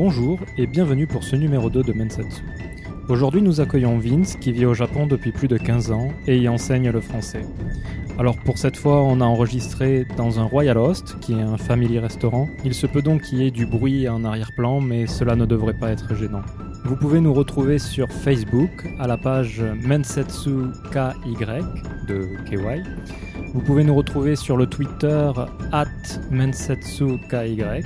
Bonjour et bienvenue pour ce numéro 2 de Mensatsu. Aujourd'hui nous accueillons Vince qui vit au Japon depuis plus de 15 ans et y enseigne le français. Alors pour cette fois on a enregistré dans un Royal Host qui est un family restaurant. Il se peut donc qu'il y ait du bruit en arrière-plan mais cela ne devrait pas être gênant. Vous pouvez nous retrouver sur Facebook à la page Mensetsu KY de KY. Vous pouvez nous retrouver sur le Twitter at Mensetsu KY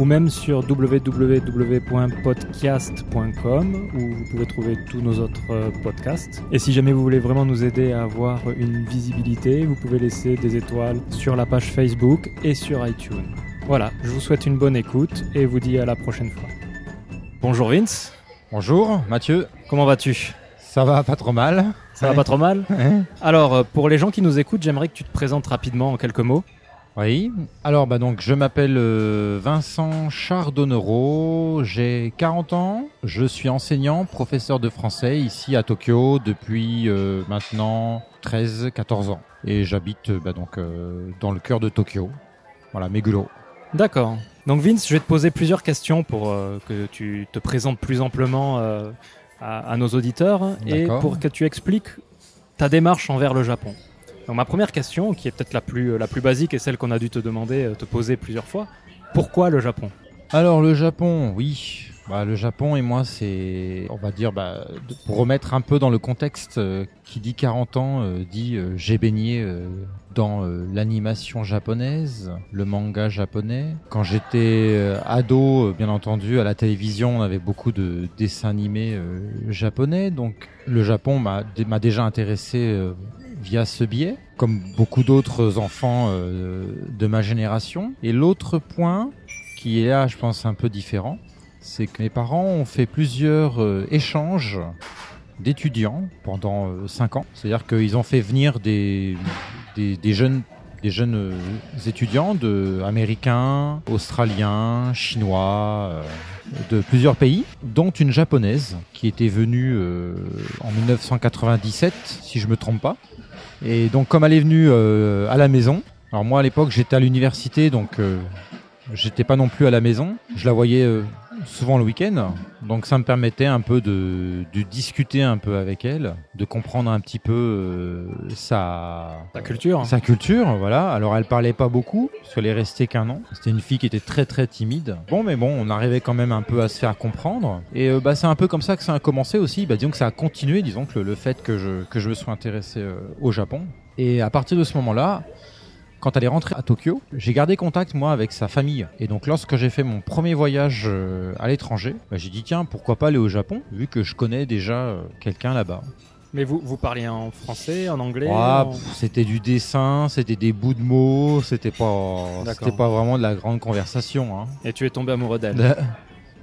ou même sur www.podcast.com où vous pouvez trouver tous nos autres euh, podcasts. Et si jamais vous voulez vraiment nous aider à avoir une visibilité, vous pouvez laisser des étoiles sur la page Facebook et sur iTunes. Voilà, je vous souhaite une bonne écoute et vous dis à la prochaine fois. Bonjour Vince. Bonjour Mathieu. Comment vas-tu? Ça va pas trop mal. Ça va pas trop mal? Alors, euh, pour les gens qui nous écoutent, j'aimerais que tu te présentes rapidement en quelques mots. Oui. Alors bah donc je m'appelle euh, Vincent Chardonnero, j'ai 40 ans, je suis enseignant, professeur de français ici à Tokyo depuis euh, maintenant 13 14 ans et j'habite bah, donc dans le cœur de Tokyo. Voilà, Meguro. D'accord. Donc Vince, je vais te poser plusieurs questions pour que tu te présentes plus amplement à, à, nos auditeurs et pour que tu expliques ta démarche envers le Japon. Ma première question, qui est peut-être la plus, la plus basique et celle qu'on a dû te demander, te poser plusieurs fois, pourquoi le Japon? Alors le Japon, oui. Bah, le Japon et moi, c'est, on va dire, bah, pour remettre un peu dans le contexte, euh, qui dit 40 ans, euh, dit euh, j'ai baigné dans l'animation japonaise, le manga japonais. Quand j'étais ado, bien entendu, à la télévision, on avait beaucoup de dessins animés japonais, donc le Japon m'a déjà intéressé via ce biais, comme beaucoup d'autres enfants euh, de ma génération. Et l'autre point, qui est là, je pense, un peu différent, c'est que mes parents ont fait plusieurs euh, échanges d'étudiants pendant euh, cinq ans. C'est-à-dire qu'ils ont fait venir des, des, jeunes des jeunes euh, étudiants de américains, australiens, chinois, euh, de plusieurs pays, dont une japonaise qui était venue euh, en 1997, si je me trompe pas. Et donc comme elle est venue à la maison, alors moi à l'époque j'étais à l'université, donc j'étais pas non plus à la maison. Je la voyais souvent le week-end, donc ça me permettait un peu de, de, discuter un peu avec elle, de comprendre un petit peu euh, sa, sa culture. Sa culture, voilà. Alors elle parlait pas beaucoup, parce qu'elle est restée qu'un an. C'était une fille qui était très très timide. Bon, mais bon, on arrivait quand même un peu à se faire comprendre. Et euh, bah c'est un peu comme ça que ça a commencé aussi. Bah disons que ça a continué, disons que le, le fait que je que je me sois intéressé euh, au Japon. Et à partir de ce moment-là, quand elle est rentrée à Tokyo, j'ai gardé contact moi avec sa famille. Et donc lorsque j'ai fait mon premier voyage euh, à l'étranger, bah, j'ai dit tiens pourquoi pas aller au Japon vu que je connais déjà euh, quelqu'un là-bas. Mais vous, vous parliez en français, en anglais C'était du dessin, c'était des bouts de mots, c'était pas, c'était pas vraiment de la grande conversation. Hein. Et tu es tombé amoureux d'elle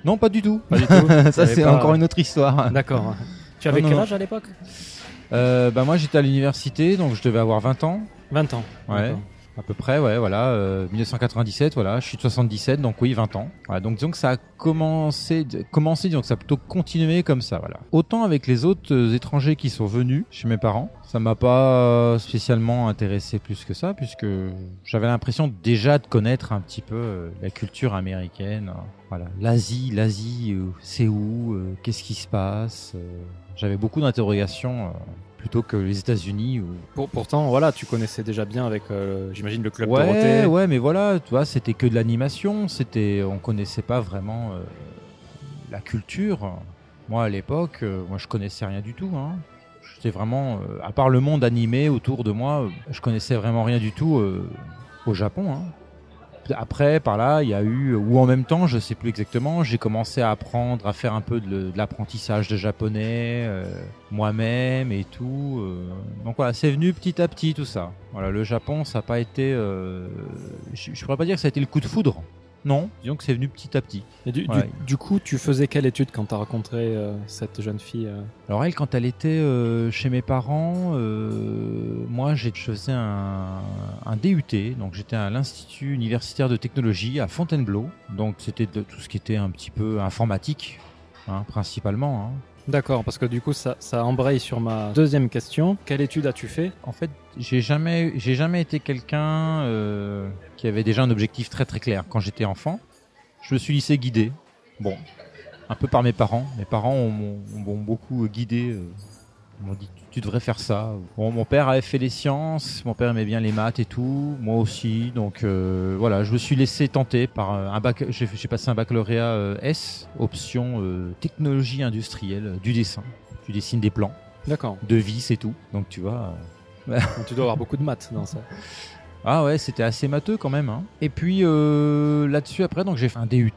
Non, pas du tout. Pas du tout. Ça c'est encore une autre histoire. D'accord. Tu avais quel âge à l'époque? Euh, bah moi j'étais à l'université donc je devais avoir 20 ans. 20 ans. Ouais. À peu près, ouais, voilà, euh, 1997, voilà, je suis de 77, donc oui, 20 ans. Voilà, donc disons que ça a commencé, commencé, disons que ça a plutôt continué comme ça, voilà. Autant avec les autres euh, étrangers qui sont venus chez mes parents, ça m'a pas spécialement intéressé plus que ça, puisque j'avais l'impression déjà de connaître un petit peu euh, la culture américaine, voilà, l'Asie, l'Asie, euh, c'est où, qu'est-ce qui se passe. j'avais beaucoup d'interrogations plutôt que les États-Unis. Pour, pourtant, voilà, tu connaissais déjà bien avec, euh, j'imagine, le club ouais, Dorothée. Ouais, mais voilà, tu vois, c'était que de l'animation, c'était, on connaissait pas vraiment euh, la culture. Moi, à l'époque, euh, moi, je connaissais rien du tout. Hein. J'étais vraiment, à part le monde animé autour de moi, je connaissais vraiment rien du tout au Japon. Hein. Après, par là, il y a eu, ou en même temps, je sais plus exactement, j'ai commencé à apprendre à faire un peu de, de l'apprentissage de japonais euh, moi-même et tout. Euh. Donc voilà, c'est venu petit à petit tout ça. Voilà, le Japon, ça n'a pas été, euh, je, je pourrais pas dire que ça a été le coup de foudre. Non, disons que c'est venu petit à petit. Et du, ouais. du, du, coup, tu faisais quelle étude quand tu as rencontré euh, cette jeune fille euh Alors elle, quand elle était euh, chez mes parents, euh, moi je faisais un, un DUT, donc j'étais à l'Institut universitaire de technologie à Fontainebleau, donc c'était tout ce qui était un petit peu informatique, hein, principalement. Hein. D'accord, parce que du coup, ça, ça embraye sur ma deuxième question. Quelle étude as-tu fait? En fait, j'ai jamais, j'ai jamais été quelqu'un euh, qui avait déjà un objectif très très clair. Quand j'étais enfant, je me suis laissé guider. Bon, un peu par mes parents. Mes parents m'ont beaucoup guidé. Euh, ils m'ont dit tu devrais faire ça. Bon, mon père avait fait les sciences, mon père aimait bien les maths et tout, moi aussi. Donc euh, voilà, je me suis laissé tenter par un bac. J'ai passé un baccalauréat euh, S, option technologie industrielle du dessin. Tu dessines des plans. D'accord. De vis et tout. Donc tu vois. tu dois avoir beaucoup de maths dans ça. Ah ouais, c'était assez matheux quand même. Hein. Et puis là-dessus après, donc j'ai fait un DUT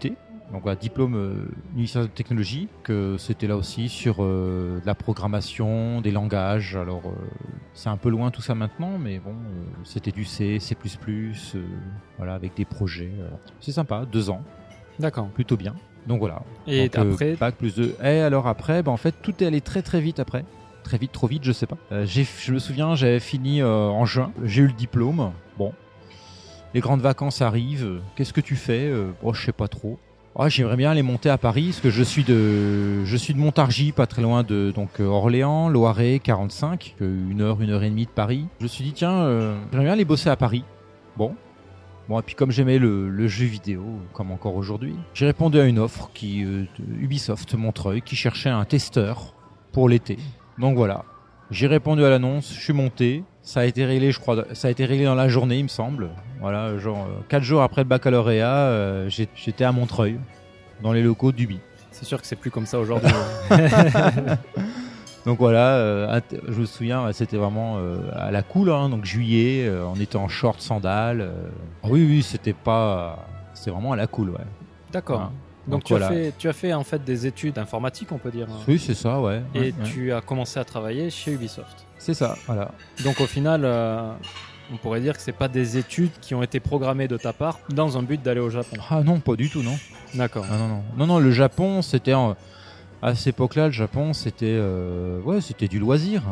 donc un diplôme euh, de technologie, que c'était là aussi sur euh, la programmation, des langages. Alors euh, c'est un peu loin tout ça maintenant, mais bon, euh, c'était du C, C++, voilà, avec des projets. c'est sympa, deux ans. D'accord. Plutôt bien. Donc voilà. Et après Bac plus deux. Et alors après, ben, en fait, tout est allé très très vite après. Très vite, trop vite, je sais pas. je me souviens, j'avais fini en juin, j'ai eu le diplôme. Bon, les grandes vacances arrivent. Qu'est-ce que tu fais Bon, je sais pas trop. Ah, j'aimerais bien aller monter à Paris parce que je suis de je suis de Montargis, pas très loin de donc euh, Orléans, Loiret, 45, une heure, une heure et demie de Paris. Je me suis dit tiens, euh, j'aimerais bien aller bosser à Paris. Bon, bon et puis comme j'aimais le, jeu vidéo, comme encore aujourd'hui, j'ai répondu à une offre qui euh, Ubisoft Montreuil qui cherchait un testeur pour l'été. Donc voilà, j'ai répondu à l'annonce, je suis monté, ça a été réglé, je crois, ça a été réglé dans la journée, il me semble. Voilà, genre euh, quatre jours après le baccalauréat, euh, j'étais à Montreuil, dans les locaux d'Ubi. C'est sûr que c'est plus comme ça aujourd'hui. donc voilà, euh, je me souviens, c'était vraiment à la cool, hein, donc juillet, on était en short, sandales. oui, oui, c'était pas, c'était vraiment à la cool, ouais. D'accord. Donc, tu, as fait, tu as fait en fait des études informatiques, on peut dire. Oui, c'est ça, ouais. Et tu as commencé à travailler chez Ubisoft. C'est ça, voilà. Donc au final, euh, on pourrait dire que c'est pas des études qui ont été programmées de ta part dans un but d'aller au Japon. Ah non, pas du tout, non. D'accord. Ah, non, non, non, non, le Japon, c'était à cette époque-là, le Japon, c'était euh, ouais, c'était du loisir.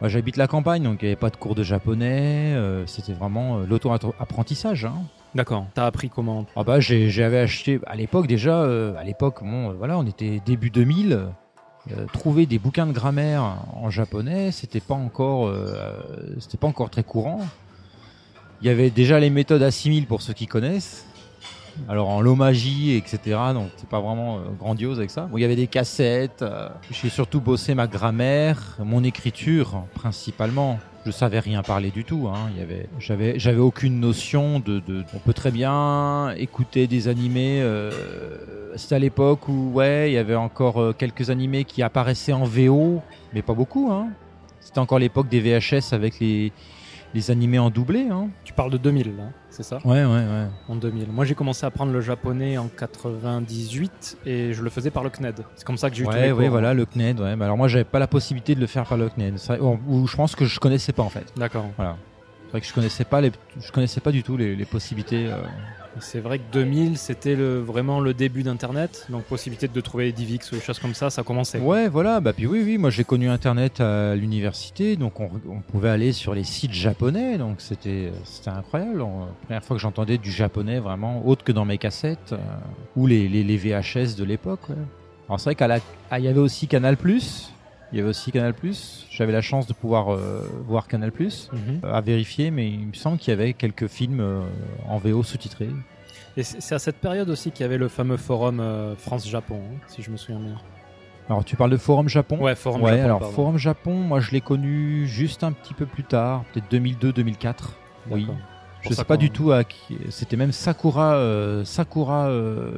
Moi, j'habite la campagne, donc il n'y avait pas de cours de japonais. Euh, c'était vraiment l'auto-apprentissage. Hein. D'accord. T'as appris comment Ah bah j'avais acheté à l'époque déjà. à l'époque, bon, voilà, on était début 2000. Euh, trouver des bouquins de grammaire en japonais, c'était pas encore, euh, c'était pas encore très courant. Il y avait déjà les méthodes assimile pour ceux qui connaissent. Alors en lomagie, etc. Donc c'est pas vraiment euh, grandiose avec ça. Bon, il y avait des cassettes. J'ai surtout bossé ma grammaire, mon écriture principalement je savais rien parler du tout. Hein. Il j'avais, aucune notion de, de, On peut très bien écouter des animés. Euh, C'était à l'époque où, ouais, il y avait encore euh, quelques animés qui apparaissaient en VO, mais pas beaucoup. Hein. C'était encore l'époque des VHS avec les les animés en doublé. Hein. Tu parles de 2000, là, c'est ça? Ouais, ouais, ouais. En 2000. Moi, j'ai commencé à apprendre le japonais en 98 et je le faisais par le CNED. C'est comme ça que j'ai eu ouais, tous Ouais, voilà, le CNED. Ouais. alors moi, j'avais pas la possibilité de le faire par le CNED. Ou je pense que je connaissais pas en fait. D'accord. Voilà. C'est vrai que je connaissais pas les, je connaissais pas du tout les, les possibilités. Euh, c'est vrai que 2000, c'était le, vraiment le début d'Internet, donc possibilité de trouver des DivX ou des choses comme ça, ça commençait. Ouais, voilà, bah puis oui, oui, moi j'ai connu Internet à l'université, donc on, pouvait aller sur les sites japonais, donc c'était c'était incroyable. la première fois que j'entendais du japonais vraiment autre que dans mes cassettes euh, ou les, les, VHS de l'époque. Alors c'est vrai qu'il y avait aussi Canal+, il y avait aussi Canal+. J'avais la chance de pouvoir euh, voir Canal+, euh, à vérifier, mais il me semble qu'il y avait quelques films euh, en VO sous-titrés. Et c'est à cette période aussi qu'il y avait le fameux forum France-Japon, hein, si je me souviens bien. Alors tu parles de Forum Japon? Ouais, Forum ouais, Japon. Alors Forum Japon, moi je l'ai connu juste un petit peu plus tard, peut-être 2002-2004. Oui. Je sais pas du tout à qui. C'était même Sakura, Sakura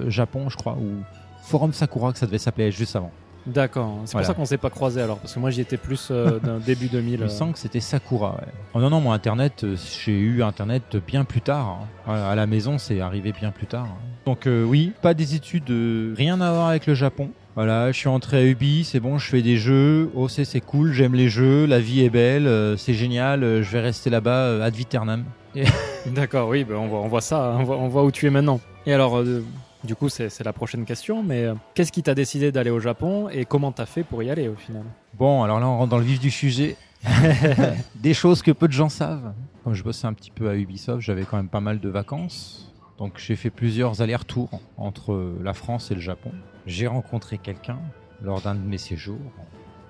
Japon, je crois, ou Forum Sakura que ça devait s'appeler juste avant. D'accord, c'est pour ça qu'on s'est pas croisé alors, parce que moi j'y étais plus euh, d'un début 2000. Je sens que c'était Sakura. Oh non, non, mon internet, euh, j'ai eu internet bien plus tard. Hein. À la maison, c'est arrivé bien plus tard. Hein. Donc euh, oui, pas des études, rien à voir avec le Japon. Voilà, je suis entré à Ubi, c'est bon, je fais des jeux. Oh, c'est cool, j'aime les jeux, la vie est belle, c'est génial, je vais rester là-bas ad viternam. D'accord, oui, ben on, voit, on voit ça, on voit, on voit où tu es maintenant. Et alors, du coup, c'est la prochaine question, mais euh, qu'est-ce qui t'a décidé d'aller au Japon et comment t'as fait pour y aller au final? Bon, alors là, on rentre dans le vif du sujet. Des choses que peu de gens savent. Comme je bossais un petit peu à Ubisoft, j'avais quand même pas mal de vacances. Donc j'ai fait plusieurs allers-retours entre la France et le Japon. J'ai rencontré quelqu'un lors d'un de mes séjours.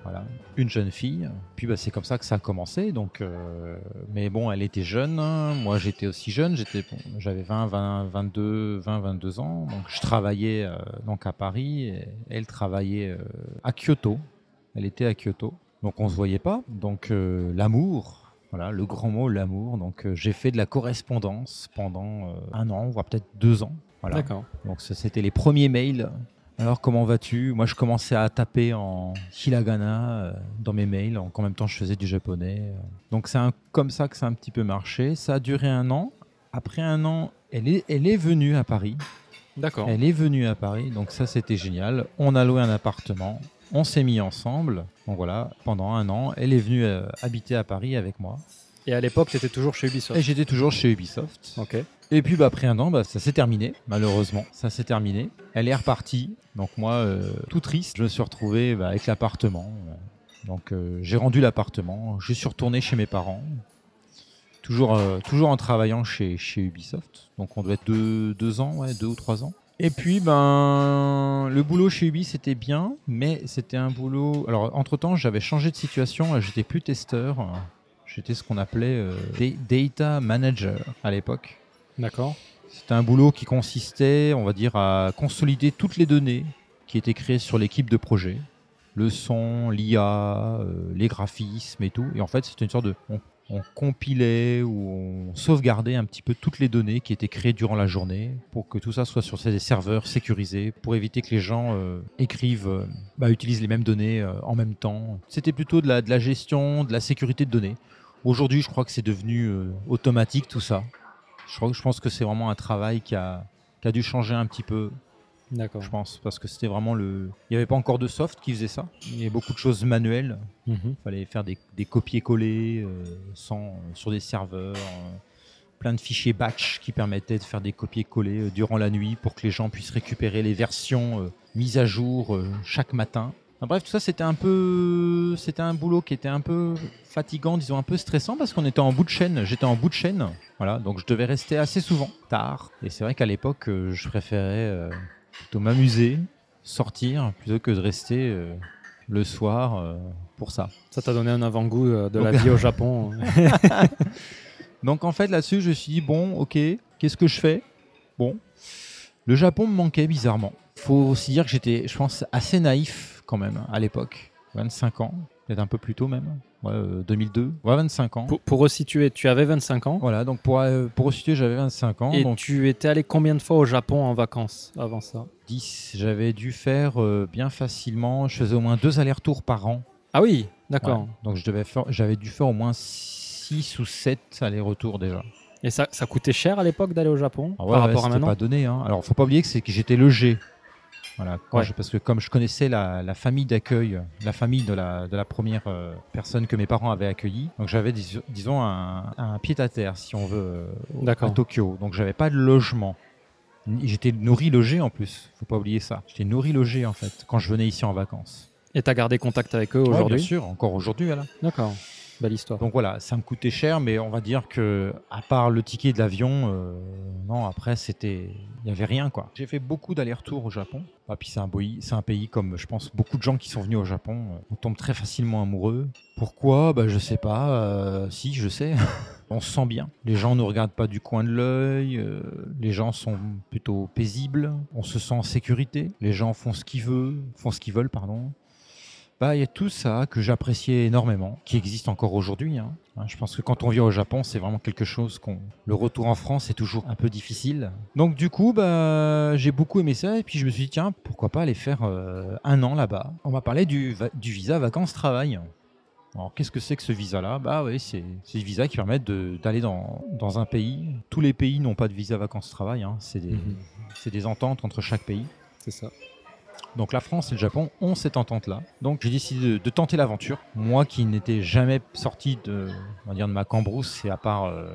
Voilà, une jeune fille. Puis bah, c'est comme ça que ça a commencé. Donc, euh, mais bon, elle était jeune, moi j'étais aussi jeune, j'étais, bon, j'avais 20, 20, 22, 20, 22 ans. Donc je travaillais euh, donc à Paris, et elle travaillait euh, à Kyoto. Elle était à Kyoto, donc on se voyait pas. Donc l'amour, voilà, le grand mot, l'amour. Donc j'ai fait de la correspondance pendant un an, voire peut-être deux ans. Voilà. D'accord. Donc c'était les premiers mails. Alors comment vas-tu? Moi je commençais à taper en hiragana euh, dans mes mails, en en même temps je faisais du japonais. euh. Donc c'est comme ça que ça a un petit peu marché. Ça a duré un an. Après un an, elle est, elle est venue à Paris. D'accord. Elle est venue à Paris, donc ça c'était génial. On a loué un appartement, on s'est mis ensemble. Donc voilà, pendant un an, elle est venue euh, habiter à Paris avec moi. Et à l'époque, tu étais toujours chez Ubisoft? Et j'étais toujours chez Ubisoft. Ok. Et puis bah, après un an, bah, ça s'est terminé, malheureusement. Ça s'est terminé. Elle est repartie. Donc moi, euh, tout triste, je me suis retrouvé bah, avec l'appartement. Donc euh, j'ai rendu l'appartement. Je suis retourné chez mes parents. Toujours, euh, toujours en travaillant chez, chez Ubisoft. Donc on doit être deux, deux ans, ouais, deux ou trois ans. Et puis ben le boulot chez Ubi c'était bien, mais c'était un boulot. Alors entre temps j'avais changé de situation, j'étais plus testeur, j'étais ce qu'on appelait euh, da- data manager à l'époque. D'accord. C'était un boulot qui consistait, on va dire, à consolider toutes les données qui étaient créées sur l'équipe de projet. Le son, l'IA, euh, les graphismes et tout. Et en fait, c'était une sorte de... On, compilait ou on sauvegardait un petit peu toutes les données qui étaient créées durant la journée pour que tout ça soit sur des serveurs sécurisés, pour éviter que les gens euh, écrivent, euh, bah, utilisent les mêmes données en même temps. C'était plutôt de la, de la gestion, de la sécurité de données. Aujourd'hui, je crois que c'est devenu automatique tout ça. Je, crois, je pense que c'est vraiment un travail qui a, qui a dû changer un petit peu, D'accord. je pense, parce que c'était vraiment le. Il n'y avait pas encore de soft qui faisait ça. Il y avait beaucoup de choses manuelles. Mhm. Il fallait faire des, des copier-coller euh, sans, sur des serveurs. euh, plein de fichiers batch qui permettaient de faire des copier-coller euh, durant la nuit pour que les gens puissent récupérer les versions euh, mises à jour euh, chaque matin. Enfin, bref, tout ça c'était un peu, c'était un boulot qui était un peu fatigant, disons un peu stressant parce qu'on était en bout de chaîne. J'étais en bout de chaîne, voilà, donc je devais rester assez souvent tard. Et c'est vrai qu'à l'époque, euh, je préférais euh, plutôt m'amuser, sortir plutôt que de rester euh, le soir euh, pour ça. Ça t'a donné un avant-goût de la Donc- vie au Japon. Donc en fait là-dessus, je me suis dit bon, ok, qu'est-ce que je fais? Bon, le Japon me manquait bizarrement. Faut aussi dire que j'étais, je pense, assez naïf quand même à l'époque, 25 ans, peut-être un peu plus tôt même, ouais, euh, 2002, ouais 25 ans. pour, pour resituer, tu avais 25 ans. Voilà, donc pour euh, pour resituer, j'avais 25 ans, Et donc tu étais allé combien de fois au Japon en vacances avant ça? 10, j'avais dû faire euh, bien facilement, je faisais au moins deux allers-retours par an. Ah oui, d'accord. Ouais. Donc je devais faire, j'avais dû faire au moins 6 ou 7 allers-retours déjà. Et ça, ça coûtait cher à l'époque d'aller au Japon Ah ouais, par ouais, rapport à maintenant? pas donné. Hein. Alors, faut pas oublier que c'est que j'étais logé. Voilà, quand Ouais. je- parce que comme je connaissais la, la famille d'accueil, la famille de la, de la première euh, personne que mes parents avaient accueillie, donc j'avais dis- disons un, un pied à terre, si on veut, au- à Tokyo. Donc j'avais pas de logement. J'étais nourri logé en plus. Faut pas oublier ça. J'étais nourri logé en fait quand je venais ici en vacances. Et t'as gardé contact avec eux Ouais, aujourd'hui? bien sûr, encore aujourd'hui. Voilà. D'accord. Donc voilà, ça me coûtait cher, mais on va dire que à part le ticket de l'avion, euh, non, après c'était, il y avait rien quoi. J'ai fait beaucoup d'allers-retours au Japon. Ah, puis c'est un, pays- comme je pense beaucoup de gens qui sont venus au Japon, euh, on tombe très facilement amoureux. Pourquoi? Bah je sais pas. euh, si je sais. on se sent bien. Les gens ne regardent pas du coin de l'œil. les gens sont plutôt paisibles. On se sent en sécurité. Les gens font ce qu'ils veulent, font ce qu'ils veulent, pardon. Bah, il y a tout ça que j'appréciais énormément, qui existe encore aujourd'hui. hein. Hein, Je pense que quand on vit au Japon, c'est vraiment quelque chose qu'on. Le retour en France est toujours un peu difficile. Donc du coup, bah, j'ai beaucoup aimé ça et puis je me suis dit tiens, pourquoi pas aller faire euh, un an là-bas. On m'a parlé du, va- du visa vacances-travail. Alors qu'est-ce que c'est que ce visa-là? Bah oui, c'est des visas qui permettent d'aller dans, dans un pays. Tous les pays n'ont pas de visa vacances-travail. hein. C'est des, Mhm. c'est des ententes entre chaque pays. C'est ça. Donc la France et le Japon ont cette entente-là. Donc j'ai décidé de, de tenter l'aventure. Moi qui n'étais jamais sorti de, on va dire, de ma cambrousse, et à part euh,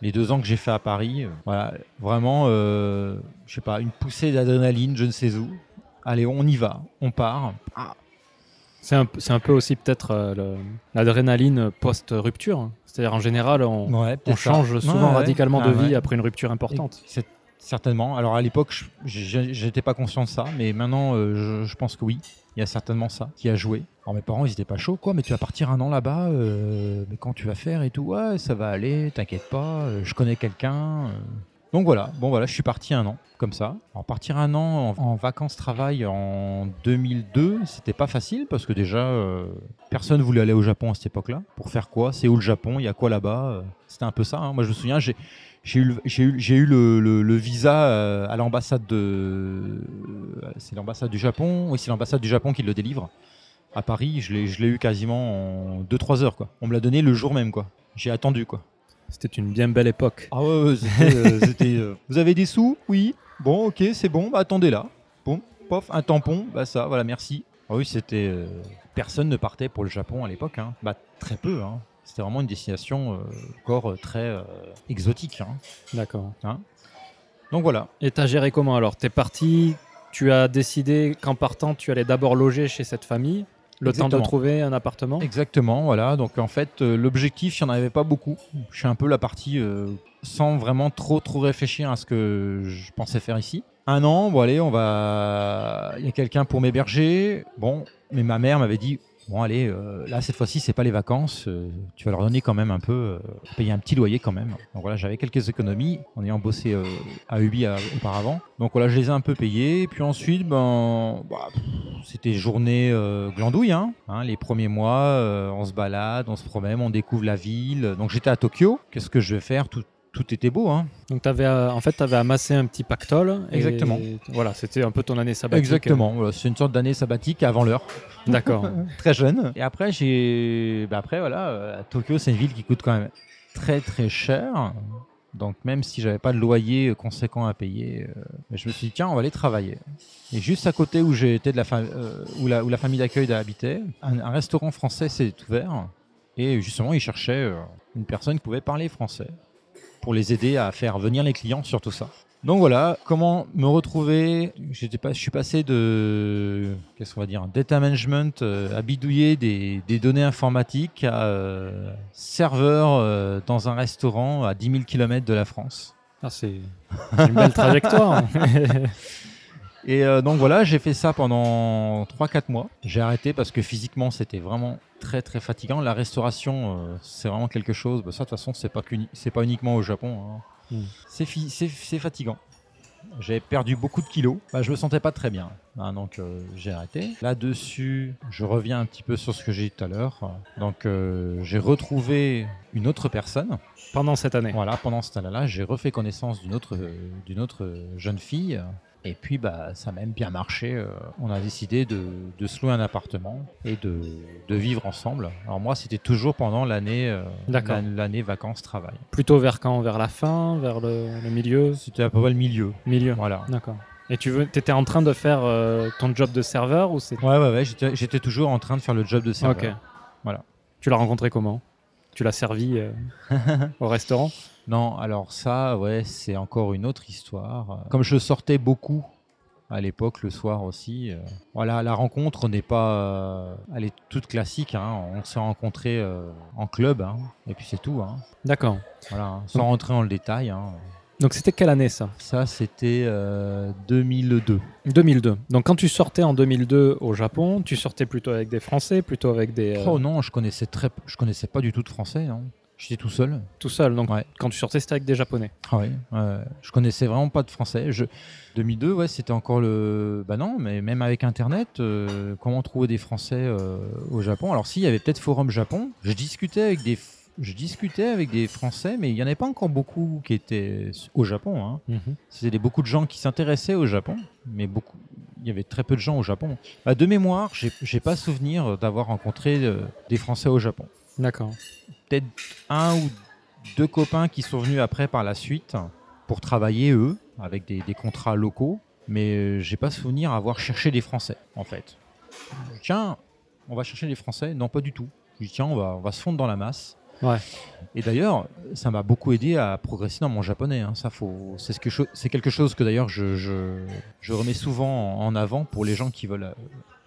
les deux ans que j'ai fait à Paris, euh, voilà, vraiment, euh, je sais pas, une poussée d'adrénaline, je ne sais où. Allez, on y va, on part. Ah, C'est un, un peu aussi peut-être euh, l'adrénaline post-rupture. hein. C'est-à-dire en général, on, ouais, on peut-être ça. change souvent Ouais, ouais. radicalement Ah de vie ouais. après une rupture importante. Certainement. Alors à l'époque, j'étais pas conscient de ça, mais maintenant, euh, je, pense que oui. Il y a certainement ça qui a joué. Alors mes parents, ils étaient pas chauds, quoi. Mais tu vas partir un an là-bas, euh, mais quand tu vas faire et tout, ouais, ça va aller, t'inquiète pas. euh, je connais quelqu'un. Donc voilà. Bon voilà, je suis parti un an comme ça. Alors partir un an en, en vacances-travail en 2002, c'était pas facile parce que déjà, personne voulait aller au Japon à cette époque-là. Pour faire quoi? C'est où le Japon? Il y a quoi là-bas? C'était un peu ça. hein. Moi, je me souviens, j'ai j'ai eu, le- j'ai eu, j'ai eu le, le- le visa euh, à l'ambassade de. euh, C'est l'ambassade du Japon. Oui, c'est l'ambassade du Japon qui le délivre. À Paris, je l'ai eu quasiment en 2-3 heures. Quoi. On me l'a donné le jour même. quoi. J'ai attendu. quoi. C'était une bien belle époque. Ah ouais, euh, c'était, euh, Vous avez des sous? Oui. Bon, ok, c'est bon. Bah, attendez là. Bon, pof, un tampon. Bah ça, voilà, merci. Ah oui, c'était. euh, Personne ne partait pour le Japon à l'époque. hein. Bah très peu. hein. C'était vraiment une destination euh, encore euh, très euh, exotique. hein. D'accord. Donc voilà. Et t'as géré comment alors? T'es parti, tu as décidé qu'en partant, tu allais d'abord loger chez cette famille, le temps de trouver un appartement? Exactement, voilà. Donc en fait, euh, l'objectif, il n'y en avait pas beaucoup. Je suis un peu la partie euh, sans vraiment trop trop réfléchir à ce que je pensais faire ici. Un an, bon allez, on va. Il y a quelqu'un pour m'héberger. Bon, mais ma mère m'avait dit. Bon allez, euh, là cette fois-ci c'est pas les vacances, euh, tu vas leur donner quand même un peu, euh, payer un petit loyer quand même. Donc voilà, j'avais quelques économies en ayant bossé à Ubi auparavant. Donc voilà, je les ai un peu payés. Puis ensuite, ben, bah, c'était journée glandouille. Hein, Hein, les premiers mois, on se balade, on se promène, on découvre la ville. Donc j'étais à Tokyo. Qu'est-ce que je vais faire tout, tout était beau. Hein. Donc t'avais, euh, en fait, tu avais amassé un petit pactole. et Exactement. Voilà, c'était un peu ton année sabbatique. Exactement. Voilà, c'est une sorte d'année sabbatique avant l'heure. D'accord. très jeune. Et après, j'ai. bah après, voilà, euh, Tokyo, c'est une ville qui coûte quand même très très cher. Donc, même si j'avais pas de loyer euh, conséquent à payer, euh, je me suis dit, tiens, on va aller travailler. Et juste à côté où j'étais de la, fa- euh, où la, où la famille d'accueil habitait, un, un restaurant français s'est ouvert. Et justement, ils cherchaient euh, une personne qui pouvait parler français pour les aider à faire venir les clients sur tout ça. Donc voilà, comment me retrouver? J'étais pas, Je suis passé de, qu'est-ce qu'on va dire, data management, euh, à bidouiller des, des données informatiques à euh, serveur euh, dans un restaurant à 10 000 km de la France. Ah, c'est c'est une belle trajectoire. Et euh, donc voilà, j'ai fait ça pendant 3-4 mois. J'ai arrêté parce que physiquement c'était vraiment très très fatigant. La restauration, euh, c'est vraiment quelque chose. bah, ça de toute façon, c'est pas, c'est pas uniquement au Japon. hein. Mm. C'est, fatigant. J'ai perdu beaucoup de kilos. Bah, je me sentais pas très bien. hein, donc euh, j'ai arrêté. Là-dessus, je reviens un petit peu sur ce que j'ai dit tout à l'heure. Donc j'ai retrouvé une autre personne. Pendant cette année. Voilà, pendant ce temps-là, j'ai refait connaissance d'une autre, d'une autre jeune fille. Et puis, bah, ça a même bien marché. euh, on a décidé de, de se louer un appartement et de, de vivre ensemble. Alors moi, c'était toujours pendant l'année, euh, l'année vacances-travail. Plutôt vers quand? Vers la fin? Vers le, le milieu? C'était à peu près le milieu. Milieu. Voilà. D'accord. Et tu veux, étais en train de faire euh, ton job de serveur ou c'est Ouais, ouais, ouais. J'étais, j'étais toujours en train de faire le job de serveur. Ok. Voilà. Tu l'as rencontré comment? Tu l'as servi euh, au restaurant Non, alors ça, ouais, c'est encore une autre histoire. Comme je sortais beaucoup à l'époque, le soir aussi, euh, voilà, la rencontre n'est pas, euh, elle est toute classique. hein. On s'est rencontrés euh, en club, hein, et puis c'est tout. hein. D'accord. Voilà, sans rentrer dans le détail. Hein. Donc c'était quelle année ça? Ça, c'était euh, 2002. 2002. Donc quand tu sortais en 2002 au Japon, tu sortais plutôt avec des Français, plutôt avec des... euh, Oh non, je connaissais très, je connaissais pas du tout de français. non. J'étais tout seul. tout seul. Donc Ouais. quand tu sortais, c'était avec des Japonais. Ah ouais, je connaissais vraiment pas de français. Je... 2002, ouais, c'était encore le. Bah non, mais même avec Internet, euh, comment trouver des Français au Japon? Alors si, il y avait peut-être Forum Japon. Je discutais avec des, je discutais avec des Français, mais il y en avait pas encore beaucoup qui étaient au Japon. Hein. C'était des- beaucoup de gens qui s'intéressaient au Japon, mais beaucoup. Il y avait très peu de gens au Japon. Bah, de mémoire, j'ai j'ai pas souvenir d'avoir rencontré euh, des Français au Japon D'accord. peut-être un ou deux copains qui sont venus après par la suite pour travailler eux avec des, des contrats locaux, mais euh, j'ai pas souvenir avoir cherché des Français en fait. Tiens, on va chercher des Français Non, pas du tout. Je dis tiens, on va, on va se fondre dans la masse. Ouais. Et d'ailleurs, ça m'a beaucoup aidé à progresser dans mon japonais. hein. Ça, faut, c'est ce que cho- c'est quelque chose que d'ailleurs je, je, je remets souvent en avant pour les gens qui veulent euh,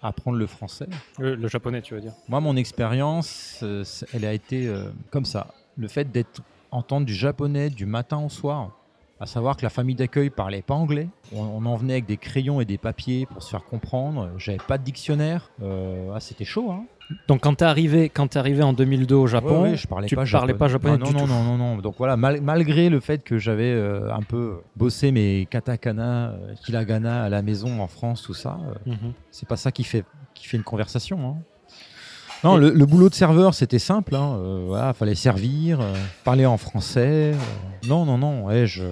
apprendre le français. Le, le japonais, tu veux dire? Moi, mon expérience, euh, elle a été euh, comme ça. Le fait d'être entendre du japonais du matin au soir, À savoir que la famille d'accueil parlait pas anglais. On, on en venait avec des crayons et des papiers pour se faire comprendre. J'avais pas de dictionnaire. Euh, ah, c'était chaud, hein. Donc quand t'es arrivé, quand t'es arrivé en 2002 au Japon, Ouais, ouais, je parlais tu pas parlais pas japonais non, du non, tout. non, non, non. Donc voilà, mal- malgré le fait que j'avais euh, un peu bossé mes katakana, euh, hiragana à la maison en France, tout ça, euh, Mhm. c'est pas ça qui fait, qui fait une conversation. hein. Non, le, le boulot de serveur, c'était simple. Hein. euh, voilà, fallait servir, parler en français. Non, non, non. ouais, je,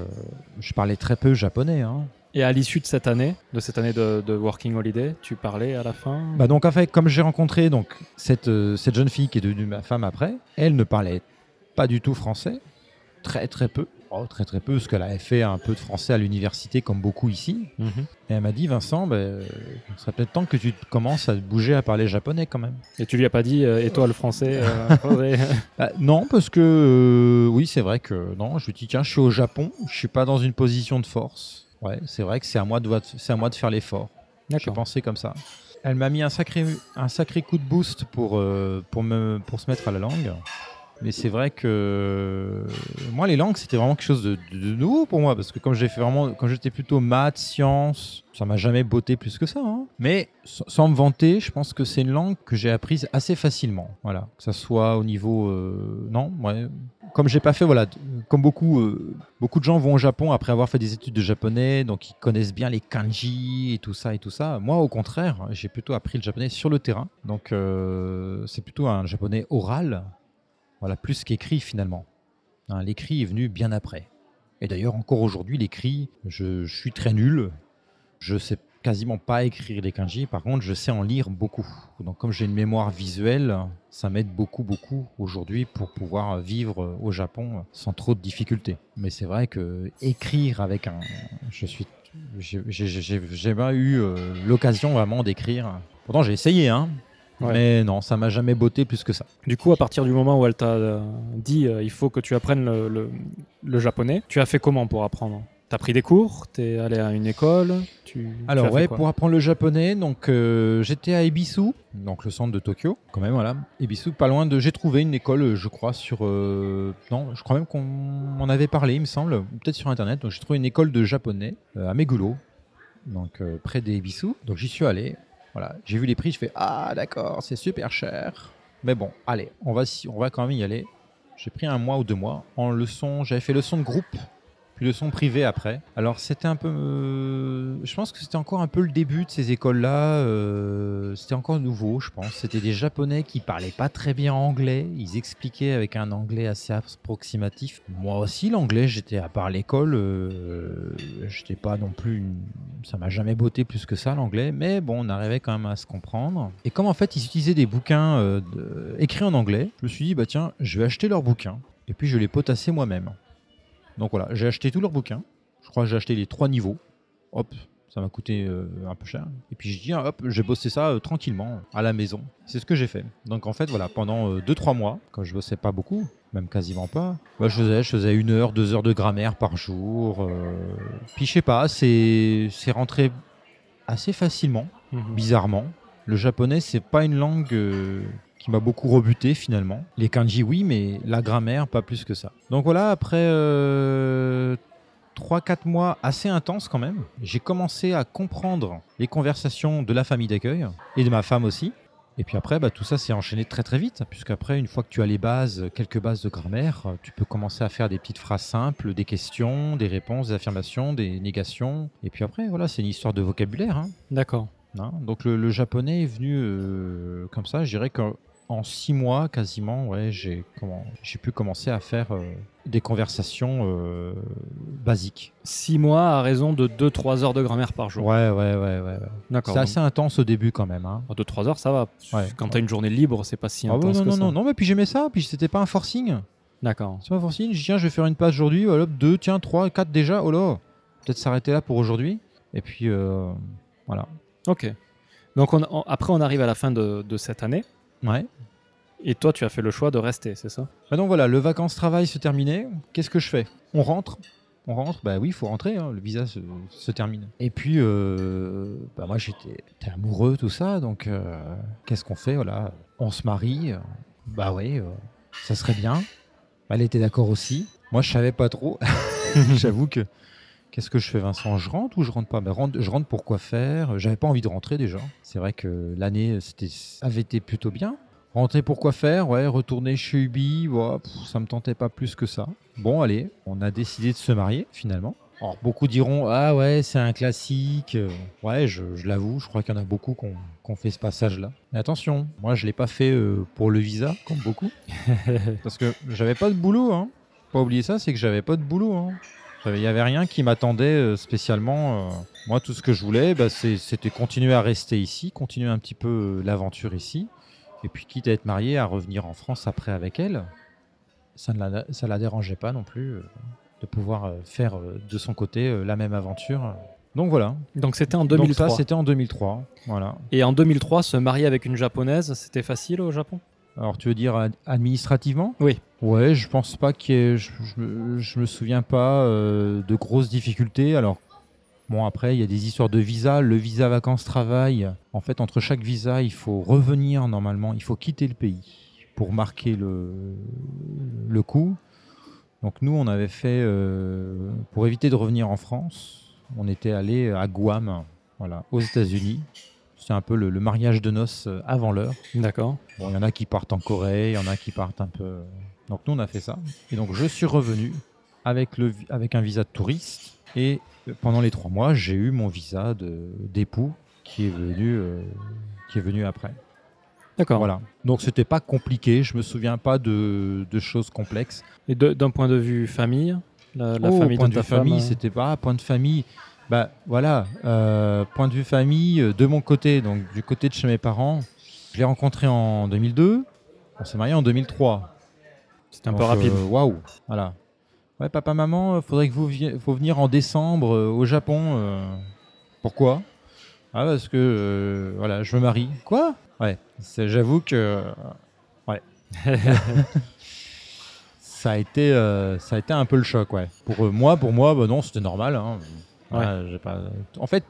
je parlais très peu japonais. Hein. Et à l'issue de cette année, de cette année de, de Working Holiday, tu parlais à la fin Bah donc en fait, comme j'ai rencontré donc cette, euh, cette jeune fille qui est devenue ma femme après, elle ne parlait pas du tout français, très très peu, oh, très très peu, parce qu'elle avait fait un peu de français à l'université comme beaucoup ici. Mhm. Et elle m'a dit Vincent, bah, euh, il serait peut-être temps que tu commences à bouger à parler japonais quand même. Et tu lui as pas dit, euh, et toi le français euh, Bah, non, parce que euh, oui, c'est vrai que non. Je lui dis tiens, je suis au Japon, je suis pas dans une position de force. Ouais, c'est vrai que c'est à moi de c'est à moi de faire l'effort. J'ai pensé comme ça. Elle m'a mis un sacré, un sacré coup de boost pour, euh, pour, me, pour se mettre à la langue. Mais c'est vrai que euh, moi, les langues, c'était vraiment quelque chose de, nouveau pour moi. Parce que comme j'ai fait vraiment, quand j'étais plutôt maths, sciences, ça m'a jamais botté plus que ça. hein. Mais sans me vanter, je pense que c'est une langue que j'ai apprise assez facilement. Voilà. Que ça soit au niveau. euh, non, ouais. Comme j'ai pas fait, voilà, comme beaucoup, euh, beaucoup de gens vont au Japon après avoir fait des études de japonais, donc ils connaissent bien les kanji et tout ça et tout ça. Moi, au contraire, j'ai plutôt appris le japonais sur le terrain. Donc, c'est plutôt un japonais oral, voilà, plus qu'écrit finalement. Hein, l'écrit est venu bien après. Et d'ailleurs, encore aujourd'hui, l'écrit, je, je suis très nul. Je sais quasiment pas écrire les kanji. Par contre, je sais en lire beaucoup. Donc, comme j'ai une mémoire visuelle, ça m'aide beaucoup, beaucoup aujourd'hui pour pouvoir vivre au Japon sans trop de difficultés. Mais c'est vrai que écrire avec un, je suis, j'ai- pas eu euh, l'occasion vraiment d'écrire. Pourtant, j'ai essayé, hein. Ouais. Mais non, ça m'a jamais botté plus que ça. Du coup, à partir du moment où elle t'a euh, dit euh, il faut que tu apprennes le, le- le japonais, tu as fait comment pour apprendre? T'as pris des cours? T'es allé à une école? Tu, tu Alors fait ouais, pour apprendre le japonais, donc euh, j'étais à Ebisu, donc le centre de Tokyo, quand même voilà. Ebisu, pas loin de, j'ai trouvé une école, je crois sur, euh, non, je crois même qu'on en avait parlé, il me semble, peut-être sur internet. Donc j'ai trouvé une école de japonais euh, à Meguro, donc près d'Ebisu. Donc j'y suis allé. Voilà, j'ai vu les prix, je fais ah d'accord, c'est super cher. Mais bon, allez, on va, on va quand même y aller. J'ai pris un mois ou deux mois en leçon, j'avais fait leçon de groupe puis leçon privée après. Alors c'était un peu, euh, je pense que c'était encore un peu le début de ces écoles-là. euh, c'était encore nouveau, je pense. C'était des Japonais qui parlaient pas très bien anglais. Ils expliquaient avec un anglais assez approximatif. Moi aussi, l'anglais, j'étais à part l'école, euh, j'étais pas non plus, une- ça m'a jamais botté plus que ça l'anglais. Mais bon, on arrivait quand même à se comprendre. Et comme en fait ils utilisaient des bouquins euh, écrits en anglais, je me suis dit bah tiens, je vais acheter leurs bouquins et puis je les potasser moi-même. Donc voilà, j'ai acheté tous leurs bouquins. Je crois que j'ai acheté les trois niveaux. Hop, ça m'a coûté euh, un peu cher. Et puis j'ai dit, ah, hop, j'ai bossé ça euh, tranquillement à la maison. C'est ce que j'ai fait. Donc en fait, voilà, pendant 2-3 mois, quand je bossais pas beaucoup, même quasiment pas, bah, je, faisais, je faisais une heure, deux heures de grammaire par jour. euh, Puis je sais pas, c'est c'est rentré assez facilement, Mhm. bizarrement. Le japonais, c'est pas une langue euh, qui m'a beaucoup rebuté finalement. Les kanji, oui, mais la grammaire, pas plus que ça. Donc voilà, après euh, 3-4 mois assez intenses quand même, j'ai commencé à comprendre les conversations de la famille d'accueil et de ma femme aussi. Et puis après, bah, tout ça s'est enchaîné très très vite, puisqu'après, une fois que tu as les bases, quelques bases de grammaire, tu peux commencer à faire des petites phrases simples, des questions, des réponses, des affirmations, des négations. Et puis après, voilà, c'est une histoire de vocabulaire. hein. D'accord. Hein, Donc le, le japonais est venu euh, comme ça. Je dirais qu'en six mois quasiment, ouais, j'ai comment, j'ai pu commencer à faire euh, des conversations euh, basiques. Six mois à raison de 2-3 heures de grammaire par jour. Ouais, ouais, ouais, ouais. ouais. D'accord. C'est donc- assez intense au début quand même. Hein. 2-3 heures, ça va. Ouais. Quand t'as une journée libre, c'est pas si Ah ouais, intense non, que non, ça. non, non, mais puis j'aimais ça. Puis c'était pas un forcing. D'accord. C'est pas un forcing. Je dis, tiens, je vais faire une page aujourd'hui. Hop, deux, tiens, trois, quatre déjà. Oh là, peut-être s'arrêter là pour aujourd'hui. Et puis euh, voilà. Ok. Donc on- on- après, on arrive à la fin de, de cette année. Ouais. Et toi, tu as fait le choix de rester, c'est ça? Bah donc voilà, le vacances-travail se terminait. Qu'est-ce que je fais? On rentre. On rentre, bah oui, il faut rentrer, hein, le visa se, se termine. Et puis, euh, bah moi j'étais amoureux, tout ça, donc euh, qu'est-ce qu'on fait? Voilà, on se marie. euh, bah oui, euh, ça serait bien. Elle était d'accord aussi. Moi je savais pas trop. J'avoue que qu'est-ce que je fais, Vincent? Je rentre ou je rentre pas? Ben, rentre, Je rentre pour quoi faire? J'avais pas envie de rentrer déjà. C'est vrai que l'année avait été plutôt bien. Rentrer pour quoi faire? Ouais, retourner chez Ubi, ouais, ça me tentait pas plus que ça. Bon, allez, on a décidé de se marier finalement. Alors, beaucoup diront Ah ouais, c'est un classique. Ouais, je, l'avoue, je crois qu'il y en a beaucoup qui ont, fait ce passage-là. Mais attention, moi je l'ai pas fait euh, pour le visa, comme beaucoup. Parce que j'avais pas de boulot. Hein. Pas oublier ça, c'est que j'avais pas de boulot. Hein. Il n'y avait rien qui m'attendait euh, spécialement. Euh. Moi, tout ce que je voulais, bah, c'était continuer à rester ici, continuer un petit peu l'aventure ici. Et puis, quitte à être marié, à revenir en France après avec elle. Ça ne la, ça la dérangeait pas non plus de pouvoir euh, faire euh, de son côté euh, la même aventure. Donc voilà. Donc c'était en 2003. Donc ça c'était en 2003, voilà. Et en 2003, se marier avec une japonaise, c'était facile au Japon? Alors tu veux dire administrativement? Oui. Ouais, je pense pas qu'il y ait, je, je, me souviens pas de grosses difficultés. Alors bon après il y a des histoires de visa, le visa vacances travail. En fait entre chaque visa il faut revenir normalement, il faut quitter le pays pour marquer le le coup. Donc nous, on avait fait, euh, pour éviter de revenir en France, on était allé à Guam, voilà, aux États-Unis. C'est un peu le, mariage de noces euh, avant l'heure. D'accord. Bon, il y en a qui partent en Corée, il y en a qui partent un peu. Donc nous, on a fait ça. Et donc je suis revenu avec, le, avec un visa de touriste. Et pendant les trois mois, j'ai eu mon visa d'époux qui est venu, euh, qui est venu après. D'accord. Voilà. Donc c'était pas compliqué. Je me souviens pas de, choses complexes. Et d'un point de vue famille, la, oh, famille point de, ta famille, euh c'était pas point de famille. Bah voilà, euh, point de vue famille euh, de mon côté, donc du côté de chez mes parents. Je l'ai rencontré en 2002. On s'est marié en 2003. C'était un peu rapide. Waouh, voilà. Ouais, papa, maman, faudrait que vous faut venir en décembre au Japon. pourquoi? Ah parce que voilà, je me marie. Quoi? Ouais, j'avoue que. Ouais. ça, a été, euh, ça a été un peu le choc, ouais. Pour euh, moi, pour moi bah non, c'était normal. Hein. Pas... En fait,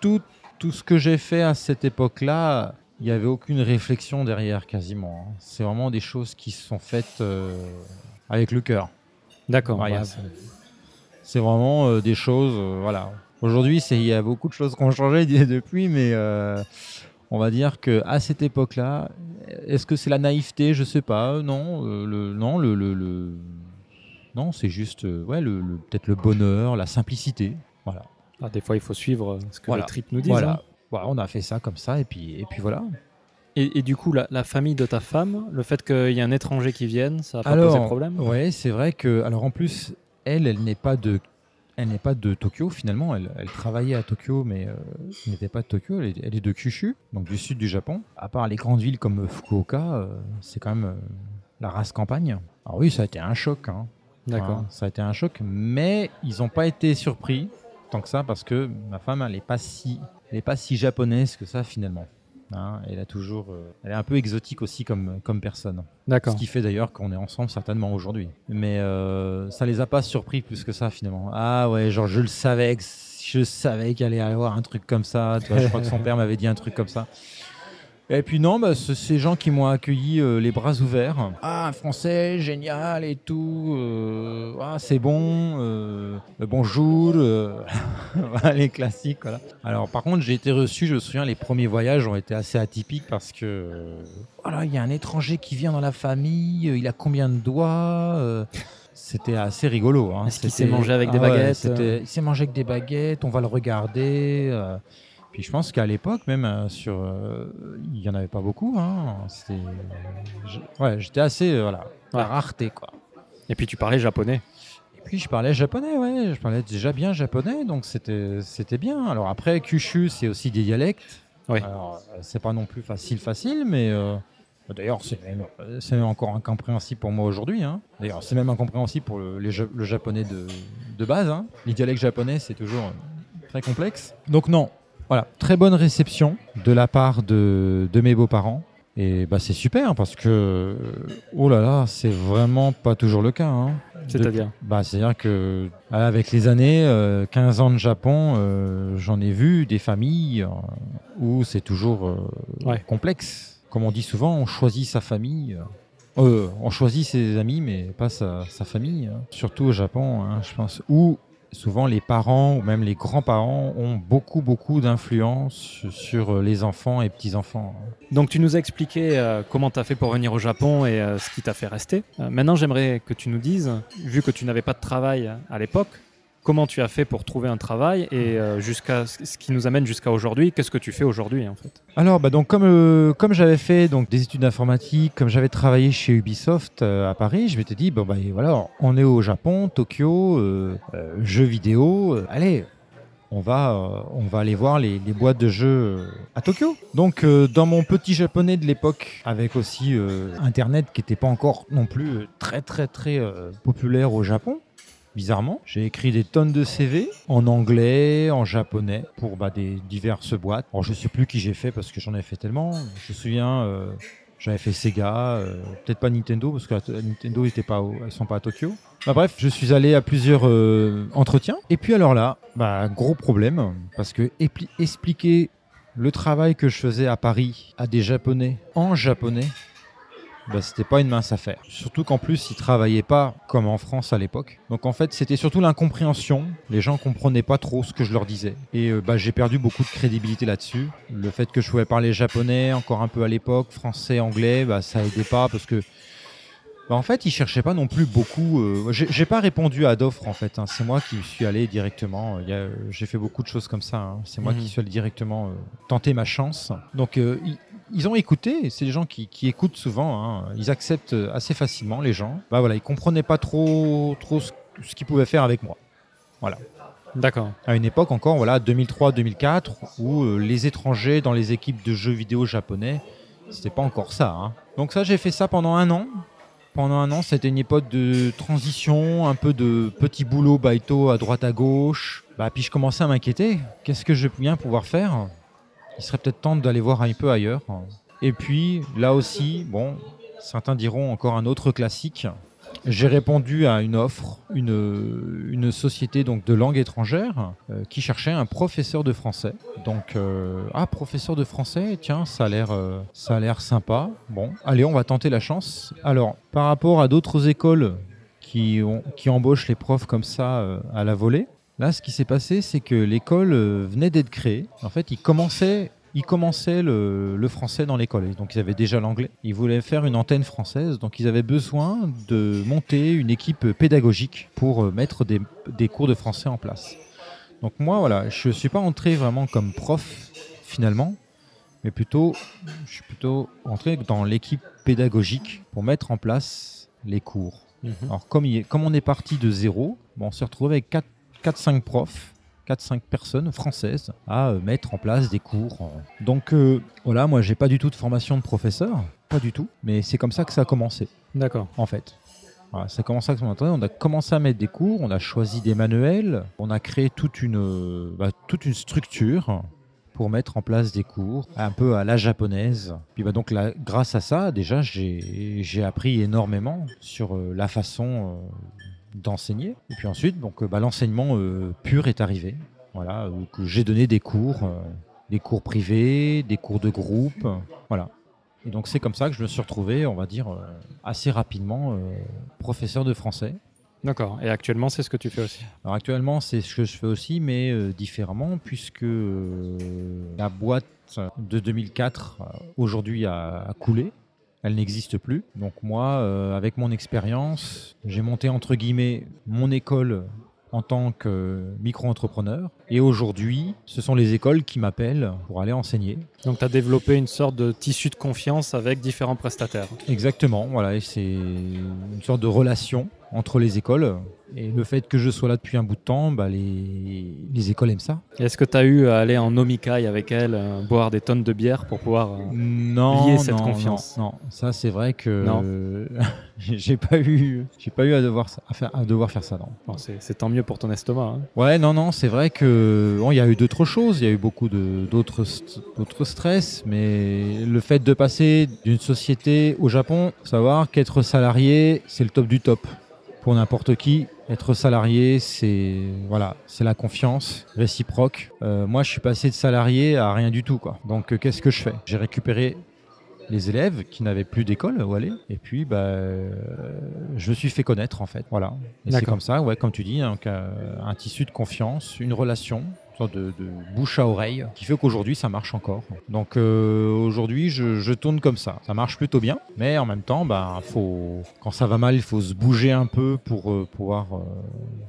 tout, tout ce que j'ai fait à cette époque-là, il n'y avait aucune réflexion derrière quasiment. Hein. C'est vraiment des choses qui se sont faites euh, avec le cœur. D'accord. Bah, c'est vraiment des choses, voilà. Aujourd'hui, il y a beaucoup de choses qui ont changé depuis, mais on va dire que à cette époque-là, est-ce que c'est la naïveté? Je sais pas. Non, euh, le, non, le, non, c'est juste, euh, ouais, le, peut-être le bonheur, la simplicité. Voilà. Ah, des fois, il faut suivre ce que voilà. les tripes nous disent. Voilà. Hein. voilà. on a fait ça comme ça, et puis, et puis voilà. Et, du coup, la, famille de ta femme, le fait qu'il y ait un étranger qui vienne, ça a pas posé problème? Oui, c'est vrai que, alors en plus, elle, elle n'est pas de elle n'est pas de Tokyo finalement, elle, travaillait à Tokyo mais euh, elle n'était pas de Tokyo, elle est, de Kyushu, donc du sud du Japon. À part les grandes villes comme Fukuoka, euh, c'est quand même euh, la race campagne. Alors oui, ça a été un choc. Hein. D'accord. ça a été un choc, mais ils n'ont pas été surpris tant que ça parce que ma femme, elle n'est pas si, elle est pas si japonaise que ça finalement. Hein, elle a toujours, euh, elle est un peu exotique aussi comme comme personne. D'accord. Ce qui fait d'ailleurs qu'on est ensemble certainement aujourd'hui. Mais euh, ça les a pas surpris plus que ça finalement. Ah ouais, genre je le savais, je savais qu'il allait y avoir un truc comme ça. je crois que son père m'avait dit un truc comme ça. Et puis non, bah, c'est ces gens qui m'ont accueilli euh, les bras ouverts. Ah, un français, génial et tout. Euh, ah, c'est bon. Euh, bonjour. les classiques, voilà. Alors, par contre, j'ai été reçu, je me souviens, les premiers voyages ont été assez atypiques parce que, voilà, il y a un étranger qui vient dans la famille, il a combien de doigts c'était assez rigolo. Hein. Est-ce qu'il s'est mangé avec des ah baguettes Il s'est mangé avec des baguettes, on va le regarder. Puis je pense qu'à l'époque, même euh, sur, euh, il y en avait pas beaucoup. Hein. ouais, j'étais assez, euh, voilà, la rareté quoi. Et puis tu parlais japonais. Et puis je parlais japonais, ouais, je parlais déjà bien japonais, donc c'était, c'était bien. Alors après, Kyushu, c'est aussi des dialectes. Oui. Alors c'est pas non plus facile, facile, mais D'ailleurs, c'est même, encore incompréhensible pour moi aujourd'hui. Hein. D'ailleurs, c'est même incompréhensible pour le, le japonais de, de base. Hein. Les dialectes japonais, c'est toujours très complexe. Donc non, voilà, très bonne réception de la part de, mes beaux-parents. Et bah, c'est super parce que, oh là là, c'est vraiment pas toujours le cas. Hein. C'est-à-dire bah, C'est-à-dire que, avec les années, 15 euh, ans de Japon, euh, j'en ai vu des familles euh, où c'est toujours complexe. Comme on dit souvent, on choisit sa famille Euh, on choisit ses amis, mais pas sa, sa famille. hein. Surtout au Japon, hein, je pense. Où souvent les parents ou même les grands-parents ont beaucoup, beaucoup d'influence sur les enfants et petits-enfants. Donc tu nous as expliqué euh, comment tu as fait pour venir au Japon et euh, ce qui t'a fait rester. Euh, maintenant j'aimerais que tu nous dises, vu que tu n'avais pas de travail à l'époque, comment tu as fait pour trouver un travail et euh, jusqu'à ce qui nous amène jusqu'à aujourd'hui, qu'est-ce que tu fais aujourd'hui en fait? Alors, bah donc comme euh, comme j'avais fait donc des études d'informatique, comme j'avais travaillé chez Ubisoft euh, à Paris, je m'étais dit bon bah voilà, on est au Japon, Tokyo, euh, jeux vidéo, allez. On va, on va aller voir les, les boîtes de jeux à Tokyo. Donc, dans mon petit japonais de l'époque, avec aussi Internet qui n'était pas encore non plus très très très populaire au Japon, bizarrement. J'ai écrit des tonnes de CV en anglais, en japonais, pour bah, des diverses boîtes. Alors je sais plus qui j'ai fait parce que j'en ai fait tellement. Je me souviens, euh, j'avais fait Sega, euh, peut-être pas Nintendo parce que Nintendo était pas, sont pas à Tokyo. Bah, bref, je suis allé à plusieurs euh, entretiens. Et puis alors là, bah, gros problème parce que expliquer le travail que je faisais à Paris à des Japonais en japonais, bah, c'était pas une mince affaire. Surtout qu'en plus, ils travaillaient pas comme en France à l'époque. Donc en fait, c'était surtout l'incompréhension. Les gens comprenaient pas trop ce que je leur disais. Et euh, bah, j'ai perdu beaucoup de crédibilité là-dessus. Le fait que je pouvais parler japonais encore un peu à l'époque, français, anglais, bah, ça aidait pas parce que bah, en fait, ils cherchaient pas non plus beaucoup. euh, j'ai pas répondu à d'offres en fait. hein. C'est moi qui suis allé directement. A- J'ai fait beaucoup de choses comme ça. hein. C'est moi Mhm. qui suis allé directement euh, tenter ma chance. Donc euh, ils, ont écouté. C'est des gens qui, qui écoutent souvent. hein. Ils acceptent assez facilement les gens. Bah voilà, ils comprenaient pas trop trop ce, ce qu'ils pouvaient faire avec moi. D'accord. À une époque encore, voilà, 2003-2004, où euh, les étrangers dans les équipes de jeux vidéo japonais, c'était pas encore ça. hein. Donc ça, j'ai fait ça pendant un an. Pendant un an, c'était une époque de transition, un peu de petits boulots baito à droite à gauche. Bah, puis je commençais à m'inquiéter. Qu'est-ce que je vais bien pouvoir faire? Il serait peut-être temps d'aller voir un peu ailleurs. Et puis, là aussi, bon, certains diront encore un autre classique. J'ai répondu à une offre, une, une société donc de langue étrangère euh, qui cherchait un professeur de français. Donc, euh, ah, professeur de français, tiens, ça a l'air, euh, ça a l'air sympa. Bon, allez, on va tenter la chance. Alors, par rapport à d'autres écoles qui, ont, qui embauchent les profs comme ça à la volée, là, ce qui s'est passé, c'est que l'école euh, venait d'être créée. En fait, ils commençaient ils commençaient le, le français dans l'école, donc ils avaient déjà l'anglais. Ils voulaient faire une antenne française, donc ils avaient besoin de monter une équipe pédagogique pour euh, mettre des, des cours de français en place. Donc moi, voilà, je ne suis pas entré vraiment comme prof finalement, mais plutôt, je suis plutôt entré dans l'équipe pédagogique pour mettre en place les cours. Mhm. Alors comme, il est- comme on est parti de zéro, bon, on s'est retrouvé avec 4-5 profs 4-5 personnes françaises à euh, mettre en place des cours. Donc euh, voilà, moi j'ai pas du tout de formation de professeur, pas du tout, mais c'est comme ça que ça a commencé D'accord. en fait. Voilà, ça a commencé à. On a commencé à mettre des cours, on a choisi des manuels, on a créé toute une, euh, bah, toute une structure pour mettre en place des cours un peu à la japonaise. Puis bah, donc là, grâce à ça, déjà j'ai j'ai appris énormément sur euh, la façon euh, d'enseigner. Et puis ensuite, donc bah, l'enseignement euh, pur est arrivé. Voilà, où j'ai donné des cours, euh, des cours privés, des cours de groupe, voilà. Et donc c'est comme ça que je me suis retrouvé, on va dire, euh, assez rapidement professeur de français. D'accord. Et actuellement, c'est ce que tu fais aussi? Alors actuellement, c'est ce que je fais aussi, mais euh, différemment, puisque euh, la boîte de 2004 euh, aujourd'hui a, a coulé. Elle n'existe plus. Donc moi, euh, avec mon expérience, j'ai monté entre guillemets mon école en tant que micro-entrepreneur. Et aujourd'hui, ce sont les écoles qui m'appellent pour aller enseigner. Donc tu as développé une sorte de tissu de confiance avec différents prestataires. Exactement, voilà, et c'est une sorte de relation entre les écoles. Et le fait que je sois là depuis un bout de temps, bah, les, les écoles aiment ça. Est-ce que tu as eu à aller en omikai avec elle, euh, boire des tonnes de bière pour pouvoir... euh, Non, lier cette non, confiance. Non, non. ça c'est vrai que Non. euh, j'ai pas eu, j'ai pas eu à devoir à faire, à devoir faire ça, non. bon, c'est tant mieux pour ton estomac. hein. Ouais, non, non, c'est vrai que bon, il y a eu d'autres choses, il y a eu beaucoup de d'autres d'autres stress, mais le fait de passer d'une société au Japon, savoir qu'être salarié, c'est le top du top pour n'importe qui. Être salarié, c'est voilà, c'est la confiance réciproque. Euh, moi, je suis passé de salarié à rien du tout, quoi. Donc, euh, qu'est-ce que je fais? J'ai récupéré les élèves qui n'avaient plus d'école où aller. Et puis, bah, euh, je me suis fait connaître en fait. Voilà. Et c'est comme ça, ouais, comme tu dis, euh, un tissu de confiance, une relation. Une sorte De, de bouche à oreille qui fait qu'aujourd'hui ça marche encore. Donc euh, aujourd'hui je, je tourne comme ça. Ça marche plutôt bien, mais en même temps, bah, faut, quand ça va mal, il faut se bouger un peu pour euh, pouvoir euh,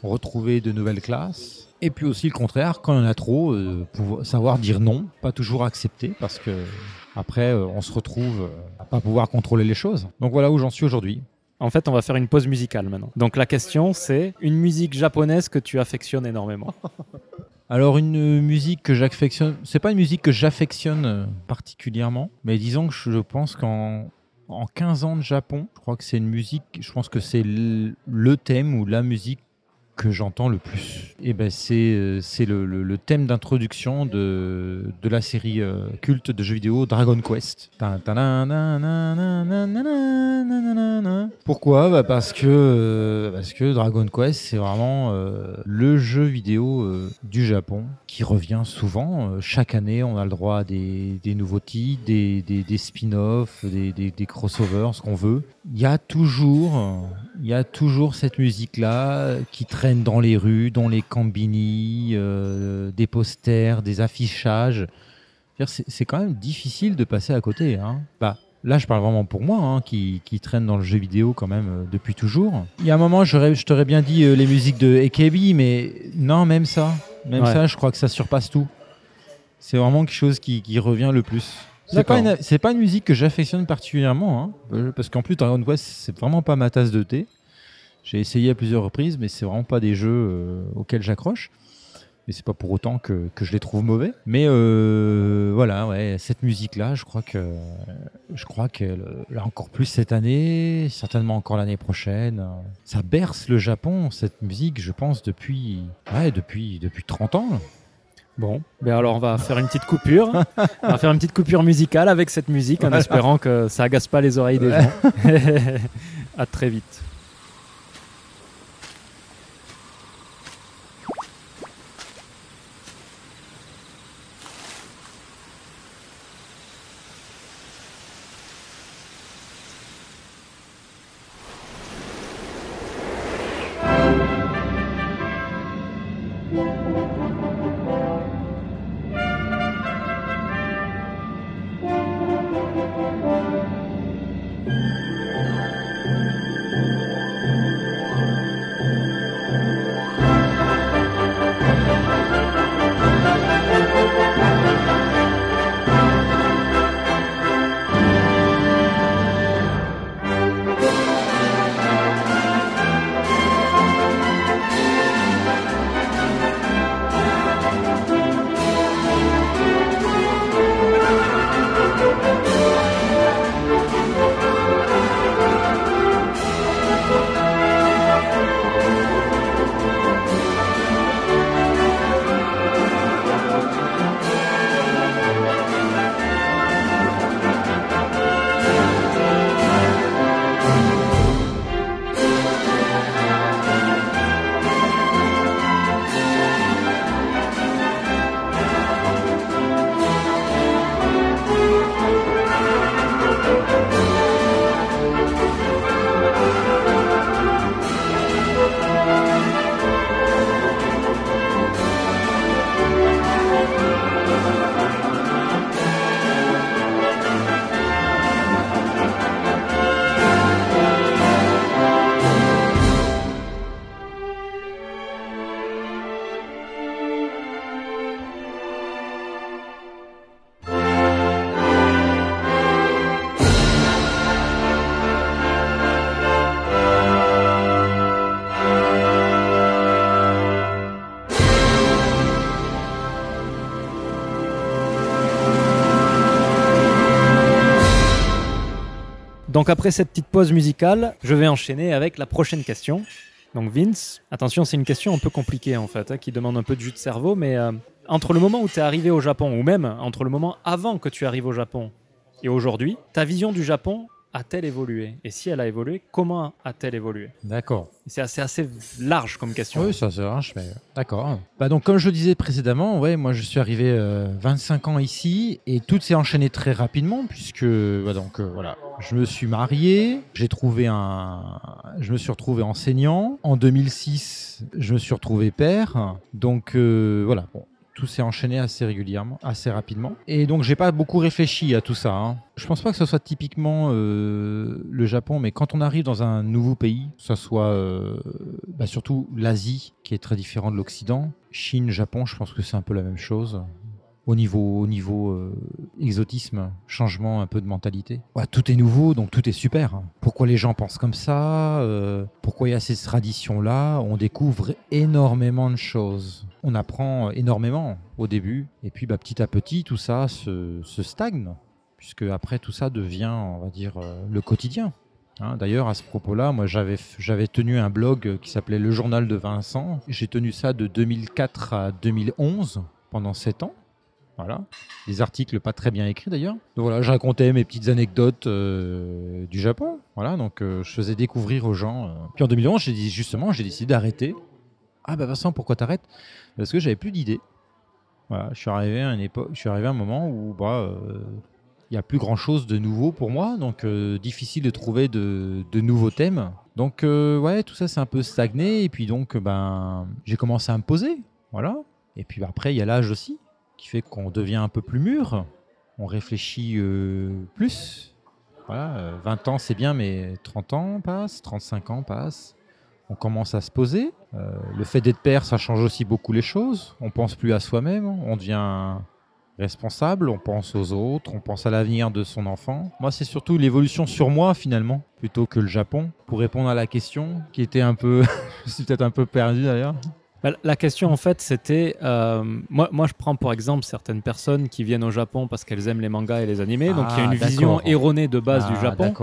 retrouver de nouvelles classes. Et puis aussi le contraire, quand il y en a trop, euh, pouvoir savoir dire non, pas toujours accepter parce que après euh, on se retrouve à pas pouvoir contrôler les choses. Donc voilà où j'en suis aujourd'hui. En fait, on va faire une pause musicale maintenant. Donc la question, c'est une musique japonaise que tu affectionnes énormément. Alors une musique que j'affectionne, c'est pas une musique que j'affectionne euh, particulièrement, mais disons que je pense qu'en en 15 ans de Japon, je crois que c'est une musique, je pense que c'est le thème ou la musique que j'entends le plus eh ben, C'est le, le, thème d'introduction de, de, la série culte de jeux vidéo Dragon Quest. Pourquoi bah parce, que, parce que Dragon Quest, c'est vraiment le jeu vidéo du Japon qui revient souvent. chaque année, on a le droit à des, des nouveautés, des, des, des spin-offs, des, crossovers, ce qu'on veut. Il y a toujours il y a toujours cette musique-là qui traîne dans les rues, dans les combini, euh, des posters, des affichages. C'est quand même difficile de passer à côté. Hein. Bah, là, je parle vraiment pour moi, hein, qui, qui traîne dans le jeu vidéo quand même euh, depuis toujours. Il y a un moment, je t'aurais bien dit euh, les musiques de AKB, mais non, même ça. Même Ouais. ça, je crois que ça surpasse tout. C'est vraiment quelque chose qui, qui revient le plus. C'est pas, une, c'est pas une musique que j'affectionne particulièrement, hein, euh, parce qu'en plus Dragon Quest c'est vraiment pas ma tasse de thé. J'ai essayé à plusieurs reprises, mais c'est vraiment pas des jeux euh, auxquels j'accroche. Mais c'est pas pour autant que, que je les trouve mauvais. Mais euh, voilà, ouais, cette musique-là, je crois que je crois qu'elle là encore plus cette année, certainement encore l'année prochaine. Ça berce le Japon, cette musique, je pense depuis ouais, depuis depuis 30 ans. Bon, ben alors on va faire une petite coupure. on va faire une petite coupure musicale avec cette musique en espérant que ça agace pas les oreilles des gens. à très vite. Donc après cette petite pause musicale, je vais enchaîner avec la prochaine question. Donc Vince, attention, c'est une question un peu compliquée en fait, hein, qui demande un peu de jus de cerveau, mais euh, entre le moment où tu es arrivé au Japon, ou même entre le moment avant que tu arrives au Japon et aujourd'hui, ta vision du Japon a-t-elle évolué? Et si elle a évolué, comment a-t-elle évolué? D'accord. C'est assez, assez large comme question. Oui, ça c'est large, mais d'accord. Bah donc comme je le disais précédemment, ouais, moi je suis arrivé euh, 25 ans ici et tout s'est enchaîné très rapidement puisque bah, donc euh, voilà, je me suis marié, j'ai trouvé un, je me suis retrouvé enseignant. En 2006, je me suis retrouvé père. Donc euh, voilà, bon, tout s'est enchaîné assez régulièrement, assez rapidement. Et donc j'ai pas beaucoup réfléchi à tout ça. Hein. Je pense pas que ce soit typiquement euh, le Japon, mais quand on arrive dans un nouveau pays, que ce soit euh, bah, surtout l'Asie, qui est très différent de l'Occident, Chine, Japon, je pense que c'est un peu la même chose. Au niveau, au niveau euh, exotisme, changement un peu de mentalité. Tout est nouveau, donc tout est super. Pourquoi les gens pensent comme ça euh, Pourquoi il y a ces traditions-là? On découvre énormément de choses. On apprend énormément au début, et puis bah, petit à petit, tout ça se, se stagne, puisque après tout ça devient, on va dire, euh, le quotidien. Hein, D'ailleurs, à ce propos-là, moi, j'avais j'avais tenu un blog qui s'appelait Le Journal de Vincent. J'ai tenu ça de 2004 à 2011, pendant 7 ans. Voilà. Des articles pas très bien écrits d'ailleurs. Donc voilà, je racontais mes petites anecdotes euh, du Japon. Voilà, donc euh, je faisais découvrir aux gens. euh. Puis en 2011, j'ai dit justement, j'ai décidé d'arrêter. Ah bah Vincent, pourquoi t'arrêtes? Parce que j'avais plus d'idées. Voilà, je suis arrivé à un moment où bah il y a plus grand chose de nouveau pour moi, donc difficile de trouver de, nouveaux thèmes. Donc ouais, tout ça c'est un peu stagné et puis donc ben j'ai commencé à me poser, voilà. Et puis bah, après il y a l'âge aussi qui fait qu'on devient un peu plus mûr, on réfléchit euh, plus. Voilà, euh, 20 ans c'est bien, mais 30 ans passent, 35 ans passent. On commence à se poser. Euh, le fait d'être père, ça change aussi beaucoup les choses. On pense plus à soi-même, on devient responsable, on pense aux autres, on pense à l'avenir de son enfant. Moi, c'est surtout l'évolution sur moi finalement, plutôt que le Japon. Pour répondre à la question, qui était un peu, je suis peut-être un peu perdu d'ailleurs. Bah, La question en fait c'était, euh, moi, moi je prends pour exemple certaines personnes qui viennent au Japon parce qu'elles aiment les mangas et les animés, donc il y a Ah, une vision d'accord. erronée de base du Ah, Japon,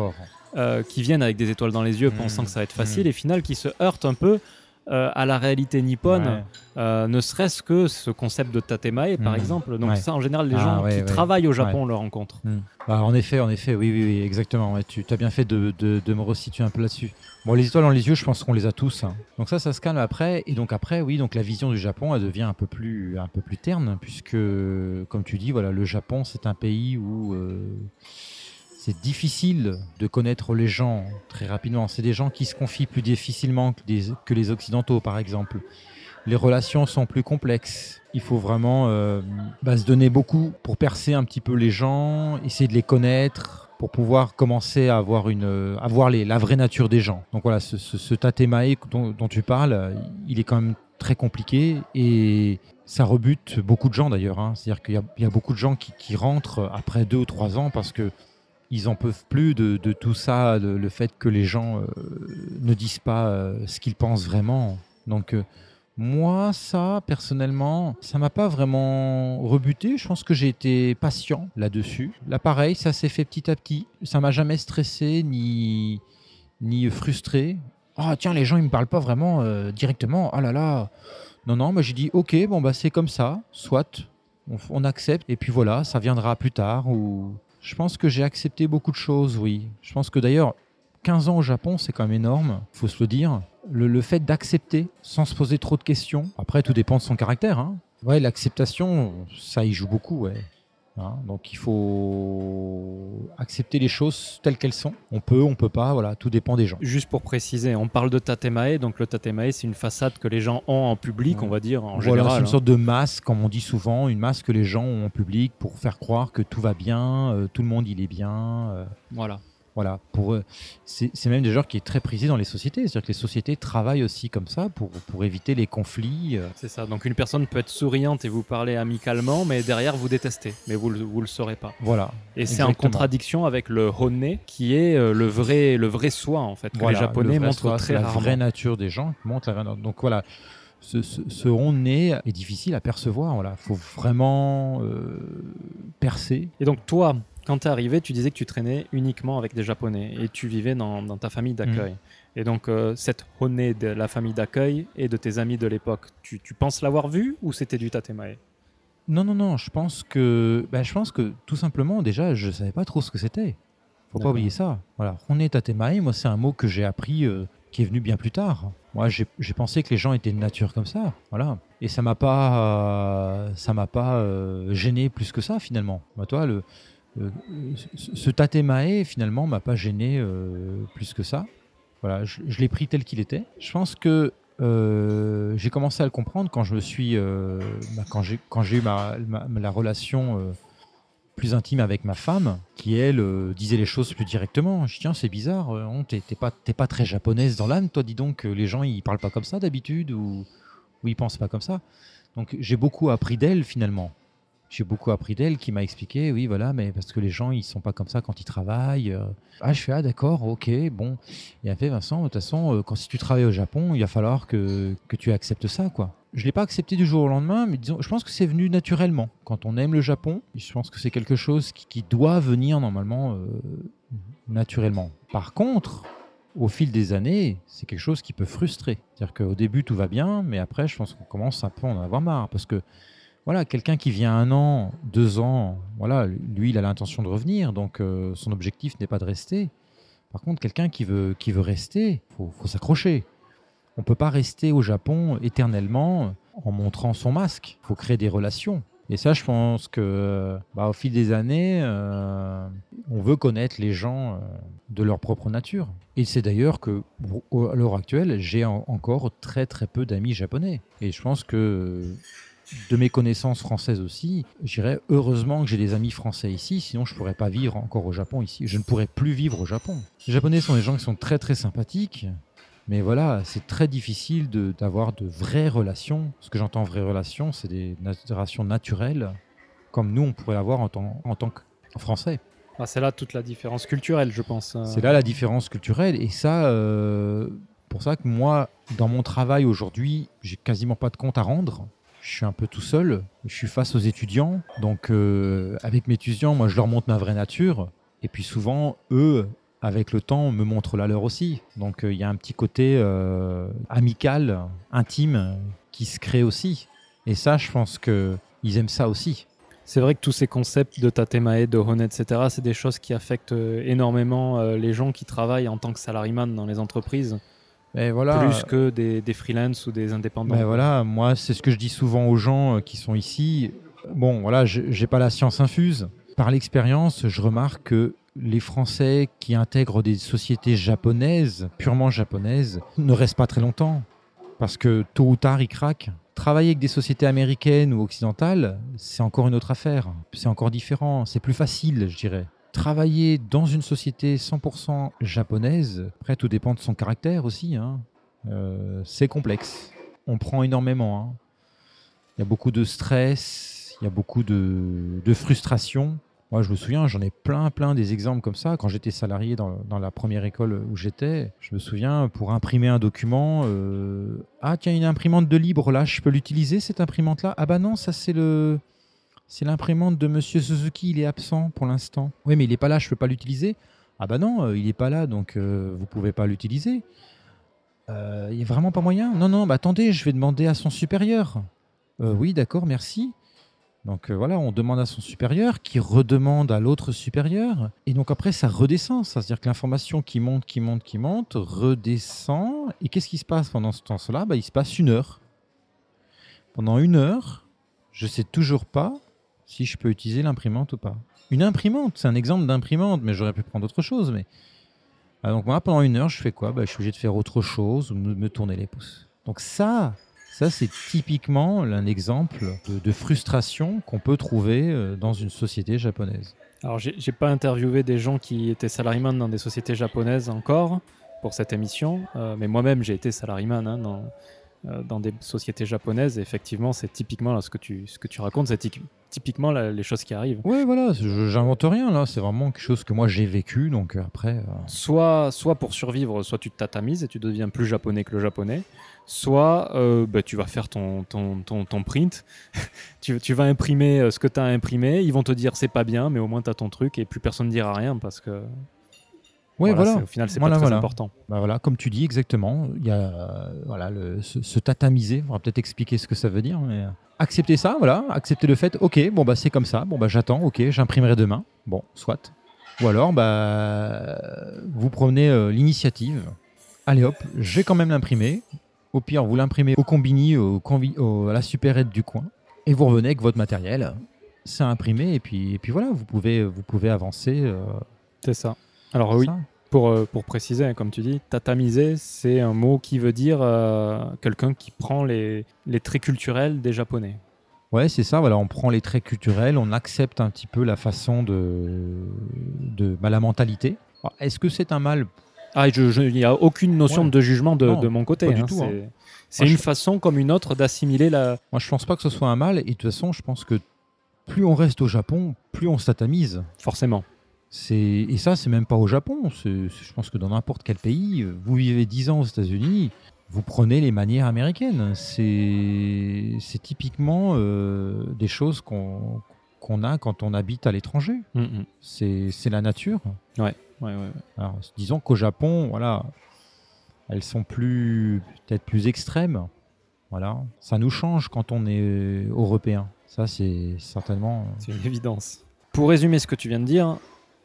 euh, qui viennent avec des étoiles dans les yeux pensant que ça va être facile Mm. et final qui se heurtent un peu euh, à la réalité nippone, Ouais. euh, ne serait-ce que ce concept de tatemae par Mm. exemple. Donc Ouais. ça en général les Ah, gens ouais, qui travaillent au Japon le rencontrent. Hmm. Bah, en effet, en effet, oui, oui, oui exactement. tu as bien fait de, de- de me resituer un peu là-dessus. Bon, les étoiles dans les yeux, je pense qu'on les a tous. hein. Donc ça, ça se calme après. Et donc après, oui, donc la vision du Japon, elle devient un peu plus, un peu plus terne, puisque, comme tu dis, voilà, le Japon, c'est un pays où euh, c'est difficile de connaître les gens très rapidement. C'est des gens qui se confient plus difficilement que, les occidentaux, par exemple. Les relations sont plus complexes. Il faut vraiment euh, bah, se donner beaucoup pour percer un petit peu les gens, essayer de les connaître, pour pouvoir commencer à avoir, une, à voir la vraie nature des gens. Donc voilà, ce, ce, tatemae dont, tu parles, il est quand même très compliqué et ça rebute beaucoup de gens d'ailleurs. hein. C'est-à-dire qu'il y a beaucoup de gens qui, qui rentrent après deux ou trois ans parce que ils en peuvent plus de, de tout ça, le, le fait que les gens euh, ne disent pas euh, ce qu'ils pensent vraiment. Donc euh, moi, ça, personnellement, ça m'a pas vraiment rebuté. Je pense que j'ai été patient là-dessus. Là, pareil, ça s'est fait petit à petit. Ça m'a jamais stressé ni, ni frustré. Ah, tiens, les gens, ils me parlent pas vraiment directement. Ah là là. Non, non, mais j'ai dit, ok, bon, bah, c'est comme ça. Soit, on, on accepte. Et puis voilà, ça viendra plus tard. Ou... Je pense que j'ai accepté beaucoup de choses, oui. Je pense que d'ailleurs, 15 ans au Japon, c'est quand même énorme, faut se le dire. Le, fait d'accepter sans se poser trop de questions. Après, tout dépend de son caractère. Hein. Ouais, l'acceptation, ça y joue beaucoup, ouais. Hein, donc il faut accepter les choses telles qu'elles sont. On peut, on peut pas, voilà, tout dépend des gens. Juste pour préciser, on parle de tatemae, donc le tatemae c'est une façade que les gens ont en public, Ouais. on va dire en Voilà, c'est général. une hein. sorte de masque, comme on dit souvent, une masque que les gens ont en public pour faire croire que tout va bien, euh, tout le monde il est bien. euh, Voilà. Voilà, pour eux, c'est même des genres qui est très prisé dans les sociétés. C'est-à-dire que les sociétés travaillent aussi comme ça pour, pour éviter les conflits. euh. C'est ça. Donc une personne peut être souriante et vous parler amicalement, mais derrière vous détestez, mais vous le, vous le saurez pas. Voilà. Et c'est en contradiction avec le honne, qui est euh, le vrai, le vrai soi en fait, que Voilà, les Japonais le montrent soi, très la rarement. vraie nature des gens qui montrent la vraie nature. Donc voilà, ce, ce, est difficile à percevoir. Voilà, faut vraiment euh, percer. Et donc toi, quand tu es arrivé, tu disais que tu traînais uniquement avec des Japonais et tu vivais dans, dans ta famille d'accueil. Et donc euh, cette honne de la famille d'accueil et de tes amis de l'époque, tu, tu penses l'avoir vu ou c'était du tatemae Non, non, non. Je pense que, bah, je pense que tout simplement, déjà, je savais pas trop ce que c'était. Faut pas oublier ça. Voilà, Tatemae, moi c'est un mot que j'ai appris euh, qui est venu bien plus tard. Moi j'ai pensé que les gens étaient de nature comme ça. Voilà. Et ça m'a pas, euh, ça m'a pas euh, gêné plus que ça finalement. Bah, toi, le, ce Tatemae finalement m'a pas gêné plus que ça. Voilà, je, l'ai pris tel qu'il était. Je pense que j'ai commencé à le comprendre quand je me suis, bah, quand j'ai eu ma, la relation plus intime avec ma femme, qui elle euh, disait les choses plus directement. Je tiens c'est bizarre, euh, t'es pas pas très japonaise dans l'âme, toi dis donc les gens ils parlent pas comme ça d'habitude ou, ou ils pensent pas comme ça. Donc j'ai beaucoup appris d'elle finalement j'ai beaucoup appris d'elle qui m'a expliqué, oui, voilà, mais parce que les gens, ils sont pas comme ça quand ils travaillent. Euh. Ah, je fais, ah, d'accord, ok, bon. Et elle fait, Vincent, de toute façon, euh, quand si tu travailles au Japon, il va falloir que, que tu acceptes ça, quoi. Je l'ai pas accepté du jour au lendemain, mais disons, je pense que c'est venu naturellement. Quand on aime le Japon, je pense que c'est quelque chose qui, doit venir normalement euh, naturellement. Par contre, au fil des années, c'est quelque chose qui peut frustrer. C'est-à-dire qu'au début, tout va bien, mais après, je pense qu'on commence un peu à en avoir marre. Parce que voilà, quelqu'un qui vient un an, deux ans, voilà, lui, il a l'intention de revenir, donc euh, son objectif n'est pas de rester. Par contre, quelqu'un qui veut, qui veut rester, faut, faut s'accrocher. On peut pas rester au Japon éternellement en montrant son masque. Il faut créer des relations. Et ça, je pense que, bah, au fil des années, euh, on veut connaître les gens euh, de leur propre nature. Et c'est d'ailleurs que, à l'heure actuelle, j'ai encore très très peu d'amis japonais. Et je pense que de mes connaissances françaises aussi, j'irais heureusement que j'ai des amis français ici, sinon je pourrais pas vivre encore au Japon ici. Je ne pourrais plus vivre au Japon. Les Japonais sont des gens qui sont très très sympathiques, mais voilà, c'est très difficile d'avoir de, vraies relations. Ce que j'entends vraies relations, c'est des relations naturelles, comme nous on pourrait l'avoir en, tant, en tant que Français. Ah, c'est là toute la différence culturelle, je pense. Euh. C'est là la différence culturelle, et ça, euh, pour ça que moi, dans mon travail aujourd'hui, j'ai quasiment pas de compte à rendre je suis un peu tout seul, je suis face aux étudiants, donc euh, avec mes étudiants, moi je leur montre ma vraie nature, et puis souvent, eux, avec le temps, me montrent la leur aussi. Donc euh, il y a un petit côté euh, amical, intime, qui se crée aussi. Et ça, je pense qu'ils aiment ça aussi. C'est vrai que tous ces concepts de Tatemae, de Hone, etc., c'est des choses qui affectent énormément les gens qui travaillent en tant que salariman dans les entreprises voilà, plus que des, des freelances ou des indépendants. Mais voilà, moi, c'est ce que je dis souvent aux gens euh, qui sont ici. Bon, voilà, j'ai pas la science infuse. Par l'expérience, je remarque que les Français qui intègrent des sociétés japonaises, purement japonaises, ne restent pas très longtemps. Parce que tôt ou tard, ils craquent. Travailler avec des sociétés américaines ou occidentales, c'est encore une autre affaire. C'est encore différent. C'est plus facile, je dirais travailler dans une société 100% japonaise, après tout dépend de son caractère aussi, hein. euh, c'est complexe. On prend énormément. Hein. Il y a beaucoup de stress, il y a beaucoup de, de frustration. Moi, je me souviens, j'en ai plein, plein des exemples comme ça. Quand j'étais salarié dans, la première école où j'étais, je me souviens, pour imprimer un document, euh, ah tiens, une imprimante de libre là, je peux l'utiliser cette imprimante-là? Ah bah non, ça c'est le, c'est l'imprimante de Monsieur Suzuki, il est absent pour l'instant. Oui, mais il n'est pas là, je ne peux pas l'utiliser. Ah bah non, euh, il n'est pas là, donc euh, vous ne pouvez pas l'utiliser. Il n'y a vraiment pas moyen? Non, non, bah attendez, je vais demander à son supérieur. oui, d'accord, merci. Donc voilà, on demande à son supérieur, qui redemande à l'autre supérieur. Et donc après, ça redescend. C'est-à-dire que l'information qui monte, qui monte, qui monte, redescend. Et qu'est-ce qui se passe pendant ce temps-là? Bah, Il se passe une heure. Pendant une heure, je ne sais toujours pas si je peux utiliser l'imprimante ou pas. Une imprimante, c'est un exemple d'imprimante, mais j'aurais pu prendre autre chose. Mais... Ah, donc moi, pendant une heure, je fais quoi? Bah, Je suis obligé de faire autre chose ou de me tourner les pouces. Donc ça, ça c'est typiquement un exemple de, frustration qu'on peut trouver euh, dans une société japonaise. Alors j'ai pas interviewé des gens qui étaient salariés dans des sociétés japonaises encore pour cette émission, euh, mais moi-même j'ai été salariman hein, dans, euh, dans des sociétés japonaises. effectivement, c'est typiquement là, ce, que tu, ce que tu racontes, c'est typiquement les choses qui arrivent. Oui, voilà, j'invente rien là, c'est vraiment quelque chose que moi j'ai vécu, donc après. Euh, soit, soit pour survivre, soit tu tatamises et tu deviens plus japonais que le japonais, soit bah, tu vas faire ton, ton, ton, ton print, tu, tu, vas imprimer ce que tu as imprimé, ils vont te dire c'est pas bien, mais au moins tu as ton truc et plus personne ne dira rien parce que oui, voilà. Au final, c'est pas très important. Bah voilà, comme tu dis exactement, il y a voilà le, se, tatamiser. On va peut-être expliquer ce que ça veut dire, mais accepter ça, voilà, accepter le fait. Ok, bon bah c'est comme ça. Bon bah j'attends. Ok, j'imprimerai demain. Bon, soit. Ou alors, bah, vous prenez euh, l'initiative. Allez hop, je vais quand même l'imprimer. Au pire, vous l'imprimez au combini, au, convi- au- à la supérette du coin. Et vous revenez avec votre matériel. C'est imprimé. Et puis, et puis voilà, vous pouvez, vous pouvez avancer. euh, C'est ça. Alors oui, ça. pour, euh, pour préciser, hein, comme tu dis, tatamiser, c'est un mot qui veut dire euh, quelqu'un qui prend les, les traits culturels des Japonais. Ouais, c'est ça. Voilà, on prend les traits culturels, on accepte un petit peu la façon de, de bah, la mentalité. Est-ce que c'est un mal Ah, il n'y a aucune notion Ouais. de jugement de, Non, de mon côté. pas du hein, tout, C'est hein. une je- façon comme une autre d'assimiler la. Moi, je pense pas que ce soit un mal. Et de toute façon, je pense que plus on reste au Japon, plus on se tatamise. Forcément. Et ça, c'est même pas au Japon. Je pense que dans n'importe quel pays, vous vivez 10 ans aux États-Unis, vous prenez les manières américaines. C'est c'est typiquement euh, des choses qu'on qu'on a quand on habite à l'étranger. Mm, mm. C'est la nature. Ouais, ouais, ouais. Alors, disons qu'au Japon, voilà, elles sont plus peut-être plus extrêmes. Voilà, ça nous change quand on est européen. Ça, c'est certainement. C'est une évidence. Pour résumer ce que tu viens de dire,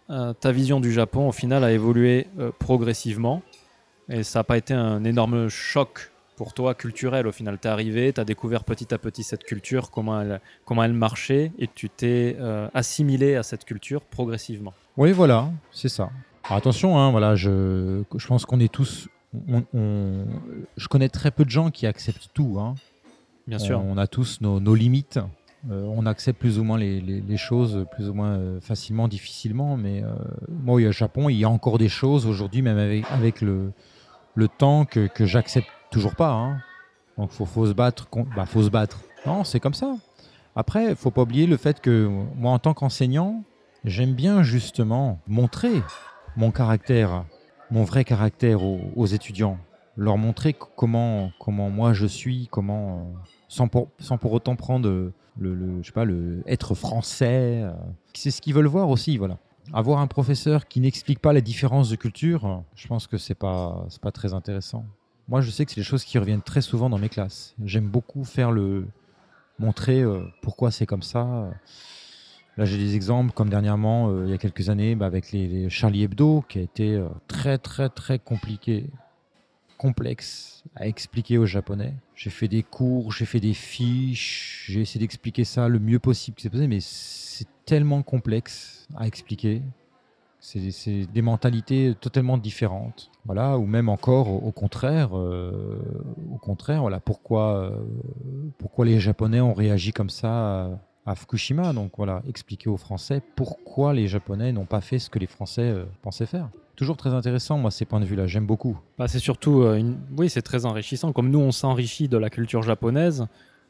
euh, ta vision du Japon, au final, a évolué euh, progressivement. Et ça n'a pas été un énorme choc pour toi culturel. Au final, tu es arrivé, tu as découvert petit à petit cette culture, comment elle, comment elle marchait, et tu t'es euh, assimilé à cette culture progressivement. Oui, voilà, c'est ça. Alors, attention, hein, voilà, je, je pense qu'on est tous. on- on- je connais très peu de gens qui acceptent tout. hein. Bien sûr. On a tous nos, nos limites. Euh, on accepte plus ou moins les, les- les choses, plus ou moins euh, facilement, difficilement. Mais euh, moi, au Japon, il y a encore des choses aujourd'hui, même avec, avec le, le temps, que, que j'accepte toujours pas. hein. Donc, faut, faut se battre. Bah, faut se battre. Non, c'est comme ça. Après, faut pas oublier le fait que moi, en tant qu'enseignant, j'aime bien justement montrer mon caractère, mon vrai caractère aux, étudiants. Leur montrer comment, comment moi je suis, comment, euh, sans pour, sans pour autant prendre le, le- je sais pas, le être français. euh. C'est ce qu'ils veulent voir aussi, voilà. Avoir un professeur qui n'explique pas la différence de culture, je pense que c'est pas, pas très intéressant. Moi, je sais que c'est des choses qui reviennent très souvent dans mes classes. J'aime beaucoup faire le, montrer euh, pourquoi c'est comme ça. Là, j'ai des exemples, comme dernièrement, euh, il y a quelques années, bah, avec les, Charlie Hebdo, qui a été euh, très, très, très compliqué, complexe à expliquer aux Japonais. J'ai fait des cours, j'ai fait des fiches, j'ai essayé d'expliquer ça le mieux possible que c'est possible, mais c'est tellement complexe à expliquer. C'est des mentalités totalement différentes. Voilà, ou même encore, au, contraire, euh, au contraire, voilà, pourquoi, euh, pourquoi les Japonais ont réagi comme ça à, Fukushima? Donc voilà, expliquer aux Français pourquoi les Japonais n'ont pas fait ce que les Français euh, pensaient faire. Toujours très intéressant, moi, ces points de vue-là, j'aime beaucoup. Bah, c'est surtout, oui, c'est très enrichissant. Comme nous, on s'enrichit de la culture japonaise,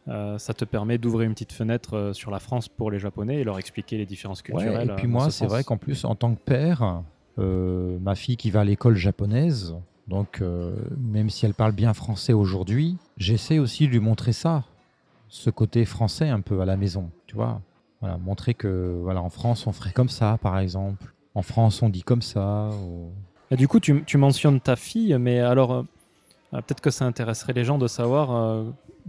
euh, ça te permet d'ouvrir une petite fenêtre euh, sur la France pour les Japonais et leur expliquer les différences Ouais, culturelles. et puis euh, moi, ce c'est vrai qu'en plus, en tant que père, euh, ma fille qui va à l'école japonaise, donc euh, même si elle parle bien français aujourd'hui, j'essaie aussi de lui montrer ça, ce côté français un peu à la maison, tu vois. Voilà, montrer que voilà, en France, on ferait comme ça, par exemple. En France, on dit comme ça. ou- Et du coup, tu, tu mentionnes ta fille, mais alors, peut-être que ça intéresserait les gens de savoir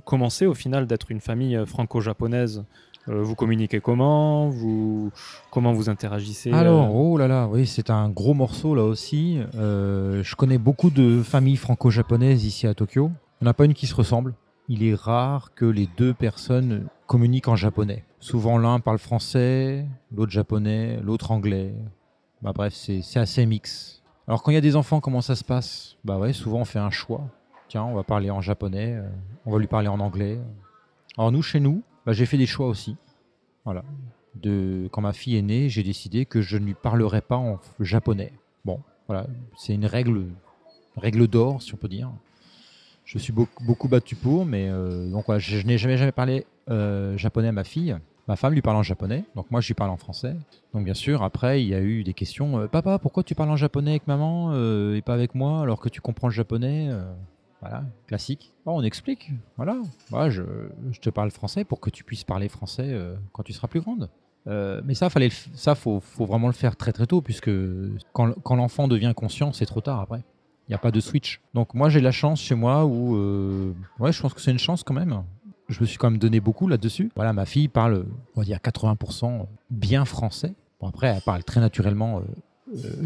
comment c'est au final d'être une famille euh, franco-japonaise. Euh, vous communiquez comment vous, Comment vous interagissez euh, Alors, oh là là, oui, c'est un gros morceau là aussi. Je connais beaucoup de familles franco-japonaises ici à Tokyo. Il n'y en a pas une qui se ressemble. Il est rare que les deux personnes communiquent en japonais. Souvent l'un parle français, l'autre japonais, l'autre anglais. Bah bref, c'est c'est assez mix. Alors quand il y a des enfants, comment ça se passe? Bah ouais, souvent on fait un choix. Tiens, on va parler en japonais, euh, on va lui parler en anglais. Alors nous, chez nous, bah, j'ai fait des choix aussi. Voilà de quand ma fille est née, j'ai décidé que je ne lui parlerai pas en japonais. Bon, voilà, c'est une règle, règle d'or, si on peut dire. Je suis beaucoup, battu pour, mais euh, donc je, n'ai jamais jamais parlé euh, japonais à ma fille. Ma femme lui parle en japonais, donc moi je lui parle en français. Donc bien sûr, après il y a eu des questions. Papa, pourquoi tu parles en japonais avec maman et pas avec moi alors que tu comprends le japonais Voilà, classique. On explique. Voilà, Voilà, je, je te parle français pour que tu puisses parler français euh, quand tu seras plus grande. Euh, mais ça, fallait, ça, faut, faut vraiment le faire très très tôt, puisque quand, quand l'enfant devient conscient, c'est trop tard après. Il n'y a pas de switch. Donc moi, j'ai la chance chez moi où, euh, ouais, je pense que c'est une chance quand même. Je me suis quand même donné beaucoup là-dessus. Voilà, ma fille parle, on va dire 80% bien français. Bon après, elle parle très naturellement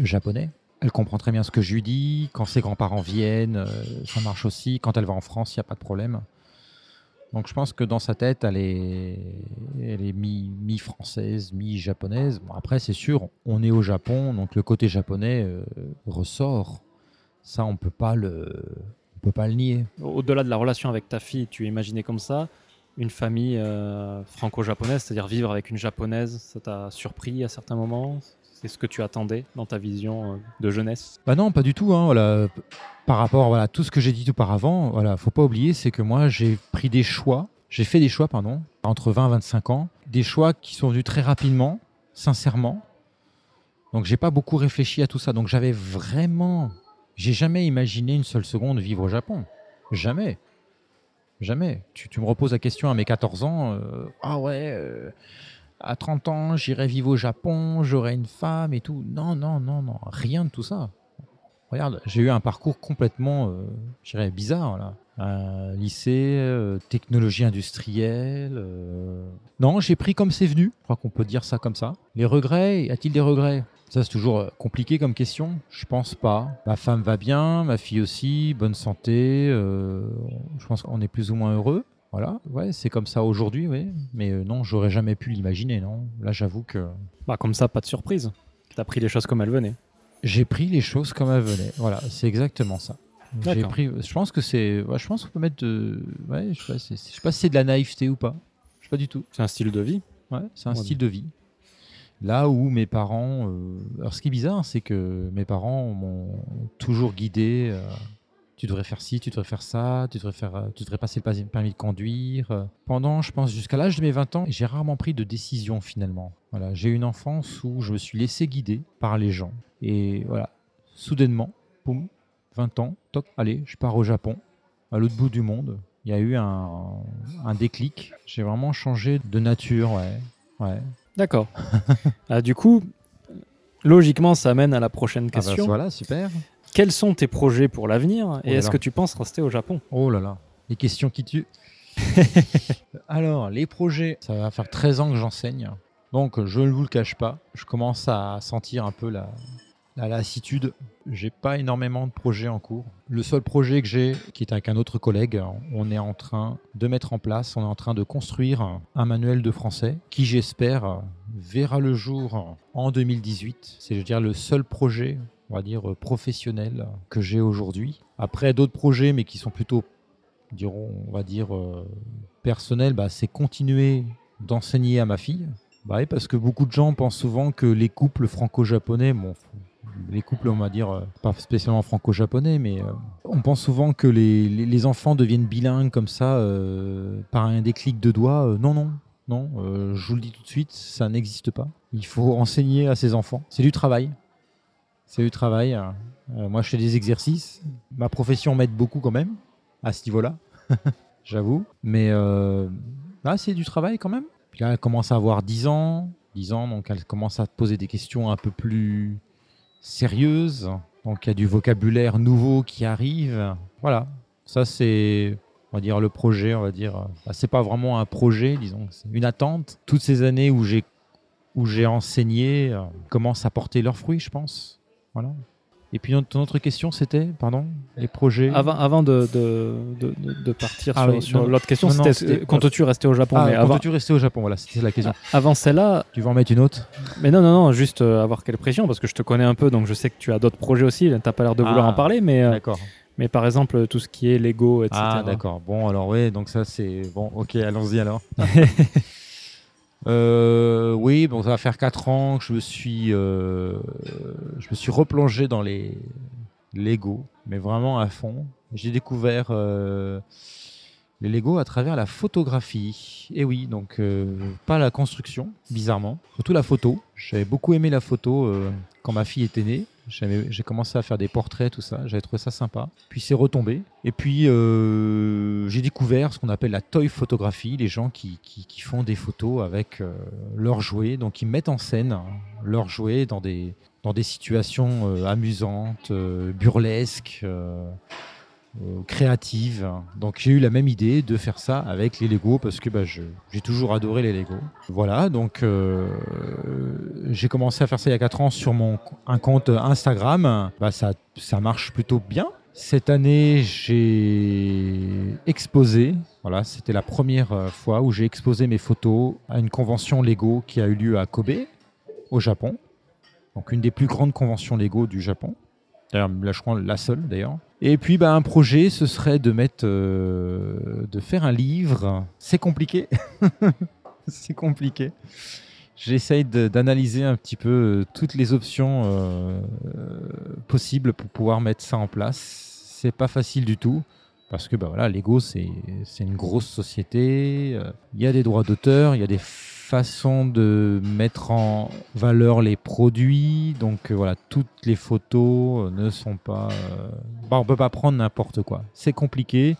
japonais. Elle comprend très bien ce que je lui dis. Quand ses grands-parents viennent, ça marche aussi. Quand elle va en France, il n'y a pas de problème. Donc je pense que dans sa tête, elle est, elle est mi-française, mi-japonaise. Bon, après, c'est sûr, on est au Japon, donc le côté japonais euh, ressort. Ça, on peut pas le, on peut pas le nier. Au-delà de la relation avec ta fille, tu imaginé comme ça une famille euh, franco-japonaise, c'est-à-dire vivre avec une japonaise, ça t'a surpris à certains moments? C'est ce que tu attendais dans ta vision euh, de jeunesse? Bah non, pas du tout. Hein. Par rapport voilà, à tout ce que j'ai dit auparavant, voilà, faut pas oublier, c'est que moi j'ai pris des choix, j'ai fait des choix, pardon, entre 20 et 25 ans, des choix qui sont venus très rapidement, sincèrement. Donc j'ai pas beaucoup réfléchi à tout ça. Donc j'avais vraiment, j'ai jamais imaginé une seule seconde vivre au Japon. Jamais. Jamais. Tu, me reposes la question à mes 14 ans. Euh, ah ouais, euh, à 30 ans, j'irai vivre au Japon, j'aurai une femme et tout. Non, non, non, non, rien de tout ça. Regarde, j'ai eu un parcours complètement, euh, je dirais, bizarre. Là. Un lycée, euh, technologie industrielle. Euh. Non, j'ai pris comme c'est venu. Je crois qu'on peut dire ça comme ça. Les regrets, y a-t-il des regrets? Ça, c'est toujours compliqué comme question. Je pense pas. Ma femme va bien, ma fille aussi, bonne santé. je pense qu'on est plus ou moins heureux. Voilà, ouais, c'est comme ça aujourd'hui, oui. Mais euh, non, j'aurais jamais pu l'imaginer, non. Là, j'avoue que. Bah, comme ça, pas de surprise. T'as pris les choses comme elles venaient. J'ai pris les choses comme elles venaient. Voilà, c'est exactement ça. J'ai pris. Je pense que c'est. je pense qu'on peut mettre de. Ouais, je sais pas, je sais pas si c'est de la naïveté ou pas. Je sais pas du tout. C'est un style de vie. Ouais, c'est un style de vie. Là où mes parents. Euh, alors, ce qui est bizarre, c'est que mes parents m'ont toujours guidé. Euh, tu devrais faire ci, tu devrais faire ça, tu devrais, faire, euh, tu devrais passer le permis de conduire. Pendant, je pense, jusqu'à l'âge de mes 20 ans, j'ai rarement pris de décision finalement. Voilà, j'ai eu une enfance où je me suis laissé guider par les gens. Et voilà, soudainement, boum, 20 ans, toc, allez, je pars au Japon, à l'autre bout du monde. Il y a eu un, un déclic. J'ai vraiment changé de nature, ouais. ouais. D'accord. ah, du coup, logiquement, ça mène à la prochaine ah bah, question. voilà, super. Quels sont tes projets pour l'avenir et oh est-ce que tu penses rester au Japon? Oh là là, les questions qui tuent. Alors, les projets, ça va faire 13 ans que j'enseigne. Donc, je ne vous le cache pas, je commence à sentir un peu la, la lassitude. J'ai pas énormément de projets en cours. Le seul projet que j'ai, qui est avec un autre collègue, on est en train de mettre en place, on est en train de construire un manuel de français qui, j'espère, verra le jour en 2018. C'est, je veux dire, le seul projet on va dire, professionnel que j'ai aujourd'hui. Après, d'autres projets, mais qui sont plutôt, on va dire, euh, personnels, bah, c'est continuer d'enseigner à ma fille. Bah, parce que beaucoup de gens pensent souvent que les couples franco-japonais, bon, les couples, on va dire, euh, pas spécialement franco-japonais, mais euh, on pense souvent que les, les, enfants deviennent bilingues comme ça par un déclic de doigts. non, non, non, je vous le dis tout de suite, ça n'existe pas. Il faut enseigner à ses enfants. C'est du travail. C'est du travail. Euh, moi, je fais des exercices. Ma profession m'aide beaucoup quand même à ce niveau-là, j'avoue. Mais euh, là, c'est du travail quand même. Puis là, elle commence à avoir 10 ans. 10 ans, donc elle commence à poser des questions un peu plus sérieuses. Donc il y a du vocabulaire nouveau qui arrive. Voilà, ça c'est, on va dire, le projet, on va dire. Bah, c'est pas vraiment un projet, disons, c'est une attente. Toutes ces années où j'ai où j'ai enseigné euh, commencent à porter leurs fruits, je pense. Voilà. Et puis ton autre question, c'était, pardon, les projets. Avant, avant de, de, de, partir ah sur, l'autre question, c'était comptes-tu rester au Japon ah, mais avant... tu rester au Japon Voilà, c'était la question. Avant celle-là. Tu veux en mettre une autre? Mais non, non, non, juste euh, avoir quelle pression, parce que je te connais un peu, donc je sais que tu as d'autres projets aussi. Tu n'as pas l'air de vouloir en ah, parler, mais. Euh, d'accord. Mais par exemple, tout ce qui est Lego, etc. Ah, d'accord. Bon, alors, oui, donc ça, c'est. Bon, ok, allons-y alors. Euh, oui, bon, ça va faire 4 ans que je me suis, euh, je me suis replongé dans les Lego, mais vraiment à fond. J'ai découvert euh, les Lego à travers la photographie. Et oui, donc euh, pas la construction, bizarrement, surtout la photo. J'avais beaucoup aimé la photo quand ma fille était née. J'ai commencé à faire des portraits, tout ça. J'avais trouvé ça sympa. Puis c'est retombé. Et puis euh, j'ai découvert ce qu'on appelle la toy photographie, les gens qui, qui, font des photos avec leurs jouets. Donc ils mettent en scène hein, leurs jouets dans des, dans des situations amusantes, burlesques euh, créative. Donc j'ai eu la même idée de faire ça avec les Lego parce que bah, j'ai toujours adoré les Lego. Voilà, donc euh, j'ai commencé à faire ça il y a 4 ans sur mon un compte Instagram. Bah, ça, ça marche plutôt bien. Cette année, j'ai exposé. Voilà, c'était la première euh, fois où j'ai exposé mes photos à une convention Lego qui a eu lieu à Kobe, au Japon. Donc une des plus grandes conventions Lego du Japon. D'ailleurs, là, je crois la seule d'ailleurs. Et puis, bah, un projet, ce serait de mettre, euh, de faire un livre. C'est compliqué. C'est compliqué. J'essaye d'analyser un petit peu euh, toutes les options euh, possibles pour pouvoir mettre ça en place. C'est pas facile du tout. Parce que bah voilà, Lego, c'est une grosse société. Il y a des droits d'auteur, il y a des façons de mettre en valeur les produits. Donc euh, voilà, toutes les photos euh, ne sont pas. euh, bah, on peut pas prendre n'importe quoi. C'est compliqué.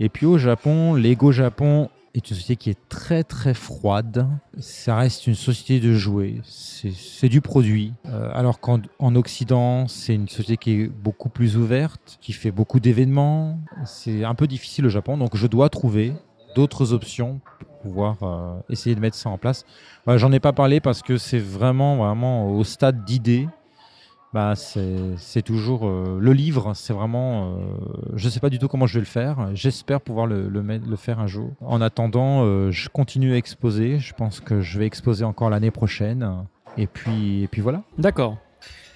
Et puis au Japon, Lego Japon est une société qui est très très froide. Ça reste une société de jouets. C'est du produit. Euh, alors qu'en en Occident, c'est une société qui est beaucoup plus ouverte, qui fait beaucoup d'événements. C'est un peu difficile au Japon, donc je dois trouver d'autres options euh, essayer de mettre ça en place. Voilà, J'en ai pas parlé parce que c'est vraiment vraiment au stade d'idée. Bah, c'est toujours euh, le livre, c'est vraiment. euh, je sais pas du tout comment je vais le faire. J'espère pouvoir le, le, faire un jour. En attendant, je continue à exposer. Je pense que je vais exposer encore l'année prochaine. Et puis, et puis voilà. D'accord.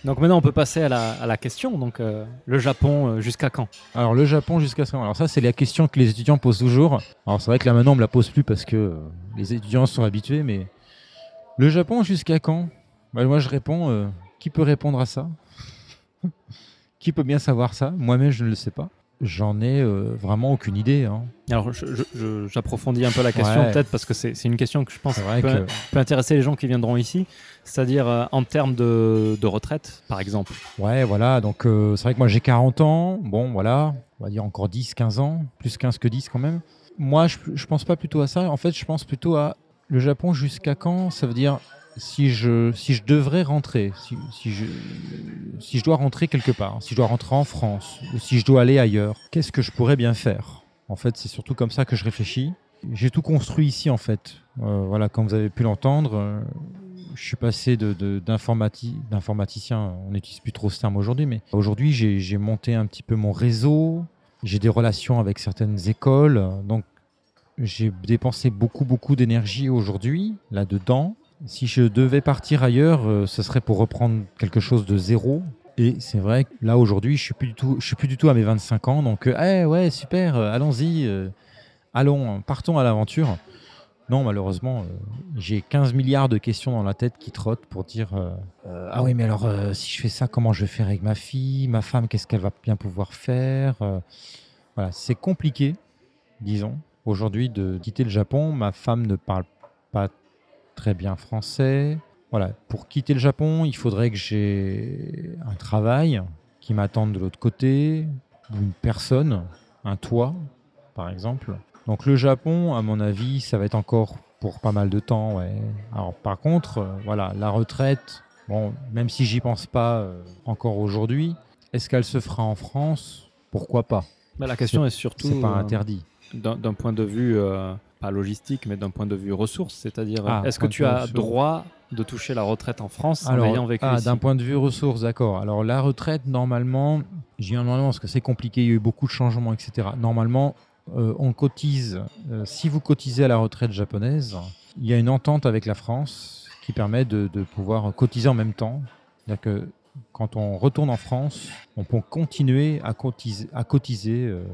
Donc maintenant, on peut passer à la, question. Donc, euh, le Japon, euh, jusqu'à quand Alors le Japon jusqu'à ce Alors ça c'est la question que les étudiants posent toujours. Alors c'est vrai que là maintenant on me la pose plus parce que euh, les étudiants sont habitués, mais le Japon jusqu'à quand Bah, Moi je réponds, qui peut répondre à ça? Qui peut bien savoir ça? Moi-même je ne le sais pas. J'en ai euh, vraiment aucune idée. hein. Alors, j'approfondis un peu la question, Ouais. peut-être, parce que c'est une question que je pense peut, que peut intéresser les gens qui viendront ici. C'est-à-dire euh, en termes de, de retraite, par exemple. ouais voilà donc euh, c'est vrai que moi j'ai 40 ans. Bon voilà, on va dire encore 10, 15 ans, plus 15 que 10 quand même. Moi je, je pense pas plutôt à ça. En fait je pense plutôt à le Japon jusqu'à quand? Ça veut dire si je, si je devrais rentrer, si, si, je, si je dois rentrer quelque part, si je dois rentrer en France ou si je dois aller ailleurs, qu'est-ce que je pourrais bien faire? En fait, c'est surtout comme ça que je réfléchis. J'ai tout construit ici, en fait. Euh, voilà, comme vous avez pu l'entendre, euh, je suis passé de, de- d'informati- d'informaticien, on n'utilise plus trop ce terme aujourd'hui, mais aujourd'hui, j'ai monté un petit peu mon réseau, j'ai des relations avec certaines écoles, donc j'ai dépensé beaucoup, beaucoup d'énergie aujourd'hui là-dedans. Si je devais partir ailleurs, euh, ce serait pour reprendre quelque chose de zéro. Et c'est vrai que là aujourd'hui, je suis tout, suis plus du tout à mes 25 ans, donc euh, eh ouais super, euh, allons-y, allons, partons à l'aventure. Non, malheureusement, j'ai 15 milliards de questions dans la tête qui trottent pour dire ah oui mais alors si je fais ça, comment je vais faire avec ma fille, ma femme, qu'est-ce qu'elle va bien pouvoir faire Voilà, c'est compliqué, disons, aujourd'hui de quitter le Japon. Ma femme ne parle pas très bien français. Voilà, pour quitter le Japon, il faudrait que j'ai un travail qui m'attende de l'autre côté, une personne, un toit, par exemple. Donc le Japon, à mon avis, ça va être encore pour pas mal de temps. Ouais. Alors par contre, euh, voilà, la retraite, bon, même si j'y pense pas euh, encore aujourd'hui, est-ce qu'elle se fera en France? Pourquoi pas? Bah, la question est, surtout C'est pas euh, interdit. d'un d'un point de vue, euh, pas logistique, mais d'un point de vue ressources. C'est-à-dire, Ah, est-ce que tu as ressources. droit de toucher la retraite en France en ayant vécu ah, d'un point de vue ressources, d'accord. Alors la retraite, normalement, je dis normalement parce que c'est compliqué, il y a eu beaucoup de changements, etc. Normalement, euh, on cotise. euh, si vous cotisez à la retraite japonaise, il y a une entente avec la France qui permet de, de pouvoir cotiser en même temps. C'est-à-dire que quand on retourne en France, on peut continuer à cotiser, à cotiser euh,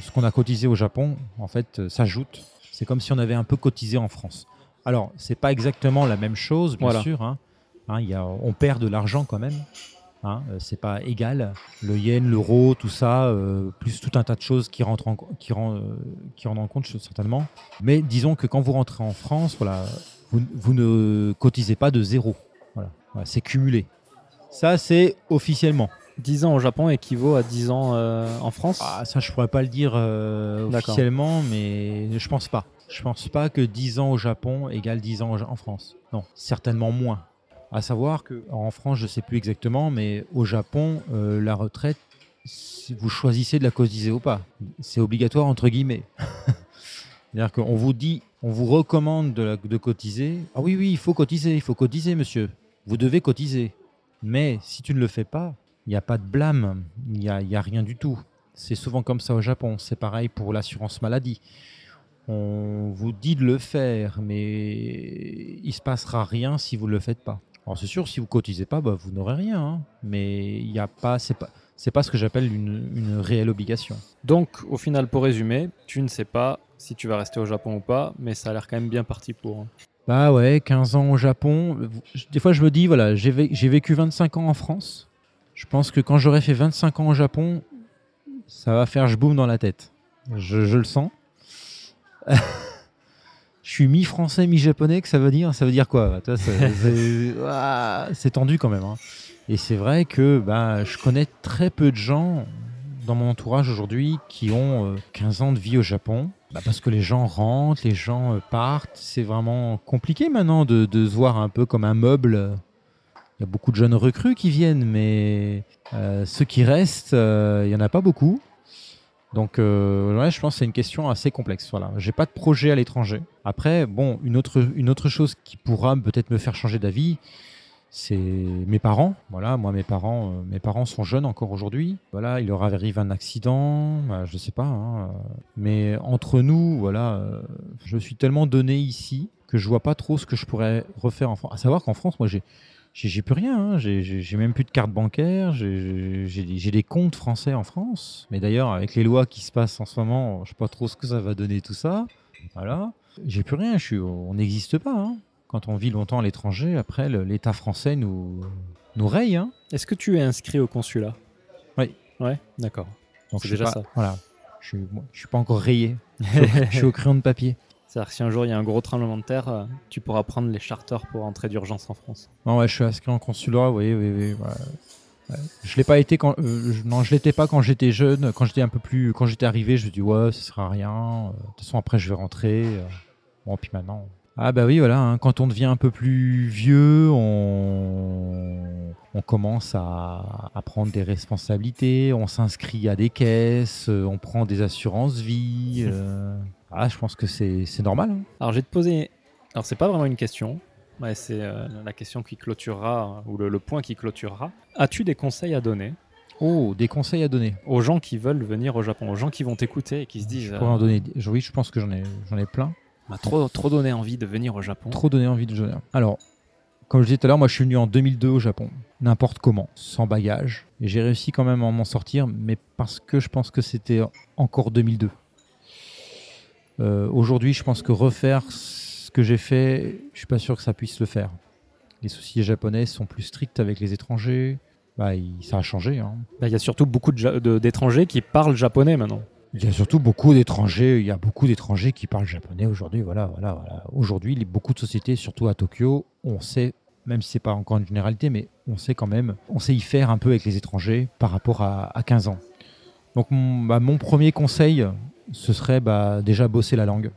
ce qu'on a cotisé au Japon. En fait, s'ajoute. C'est comme si on avait un peu cotisé en France. Alors, c'est pas exactement la même chose, bien Voilà. sûr. hein. Hein, y a, on perd de l'argent quand même. Hein, euh, c'est pas égal. Le yen, l'euro, tout ça, euh, plus tout un tas de choses qui rentrent en, qui rend, euh, qui rendent en compte certainement. Mais disons que quand vous rentrez en France, voilà, vous, vous ne cotisez pas de zéro. Voilà, Voilà, c'est cumulé. Ça, c'est officiellement. 10 ans au Japon équivaut à 10 ans euh, en France Ah, ça, je pourrais pas le dire euh, officiellement, mais je pense pas. Je pense pas que 10 ans au Japon égale 10 ans en France. Non, certainement moins. À savoir que en France, je sais plus exactement, mais au Japon, euh, la retraite si vous choisissez de la cotiser ou pas. C'est obligatoire entre guillemets. C'est-à-dire qu'on vous dit, on vous recommande de, la- de cotiser. Ah oui, oui, il faut cotiser, il faut cotiser, monsieur. Vous devez cotiser. Mais si tu ne le fais pas, il n'y a pas de blâme, il n'y a, y a rien du tout. C'est souvent comme ça au Japon. C'est pareil pour l'assurance maladie. On vous dit de le faire, mais il se passera rien si vous ne le faites pas. Alors c'est sûr, si vous cotisez pas, bah, vous n'aurez rien. hein. Mais il n'y a pas, c'est pas, c'est pas ce que j'appelle une, une réelle obligation. Donc, au final, pour résumer, tu ne sais pas si tu vas rester au Japon ou pas, mais ça a l'air quand même bien parti pour. hein. Bah ouais, 15 ans au Japon. Des fois, je me dis, voilà, j'ai vécu 25 ans en France. Je pense que quand j'aurai fait 25 ans au Japon, ça va faire je boum dans la tête. Je, je le sens. je suis mi-français, mi-japonais, que ça veut dire Ça veut dire quoi? C'est- tendu quand même. hein. Et c'est vrai que bah, je connais très peu de gens dans mon entourage aujourd'hui qui ont euh, 15 ans de vie au Japon. Bah, parce que les gens rentrent, les gens euh, partent. C'est vraiment compliqué maintenant de, de se voir un peu comme un meuble. Y a beaucoup de jeunes recrues qui viennent, mais euh, ceux qui restent, euh, il n'y en a pas beaucoup. Donc, euh, ouais, je pense que c'est une question assez complexe. Voilà, j'ai pas de projet à l'étranger. Après, bon, une autre, une autre chose qui pourra peut-être me faire changer d'avis, c'est mes parents. Voilà, moi, mes parents, euh, mes parents sont jeunes encore aujourd'hui. Voilà, il leur arrive un accident, bah, je sais pas. hein, euh, mais entre nous, voilà, euh, je suis tellement donné ici que je vois pas trop ce que je pourrais refaire en France. À savoir qu'en France, moi, j'ai j'ai plus rien, hein. j'ai même plus de carte bancaire, j'ai des, comptes français en France. Mais d'ailleurs, avec les lois qui se passent en ce moment, je sais pas trop ce que ça va donner tout ça. Voilà, j'ai plus rien, je suis, on n'existe pas. hein. Quand on vit longtemps à l'étranger, après, l'État français nous, nous raye. hein. Est-ce que tu es inscrit au consulat? Oui. Ouais, d'accord. Donc C'est déjà pas- ça. Voilà, je suis, je suis pas encore rayé. Je suis au crayon de papier. C'est-à-dire que si un jour il y a un gros tremblement de terre, euh, tu pourras prendre les charters pour entrer d'urgence en France. Non, ouais, je suis inscrit en consulat, oui, oui, oui. Je l'ai pas été quand, euh, non, je l'étais pas quand j'étais jeune. Quand j'étais un peu plus, quand j'étais arrivé, je me dis ouais, ça sera rien. euh, De toute façon, après, je vais rentrer. Bon, puis maintenant. Ah bah oui, voilà. hein, quand on devient un peu plus vieux, on, commence à, à prendre des responsabilités. On s'inscrit à des caisses, on prend des assurances vie. Ah, je pense que c'est normal. hein. Alors, je vais te poser. Alors, c'est pas vraiment une question. C'est euh, la question qui clôturera, ou le, le point qui clôturera. As-tu des conseils à donner Oh, des conseils à donner. aux gens qui veulent venir au Japon, aux gens qui vont t'écouter et qui se disent Je euh, pourrais en donner. je- Oui, je pense que j'en ai, ai plein. m'a trop, trop donné envie de venir au Japon. Trop donné envie de jouer. Alors, comme je disais tout à l'heure, moi je suis venu en 2002 au Japon, n'importe comment, sans bagage. Et j'ai réussi quand même à m'en sortir, mais parce que je pense que c'était encore 2002. Euh, Aujourd'hui, je pense que refaire ce que j'ai fait, je suis pas sûr que ça puisse le faire. Les sociétés japonaises sont plus strictes avec les étrangers. Bah, il- ça a changé. hein. Bah, Il y a surtout beaucoup d'étrangers qui parlent japonais maintenant. Il y a surtout beaucoup d'étrangers. Il y a beaucoup d'étrangers qui parlent japonais aujourd'hui. Voilà, voilà, voilà. Aujourd'hui, beaucoup de sociétés, surtout à Tokyo, on sait, même si c'est pas encore une généralité, mais on sait quand même, on sait y faire un peu avec les étrangers par rapport à, à 15 ans. Donc, mon, bah, mon premier conseil, ce serait bah, déjà bosser la langue.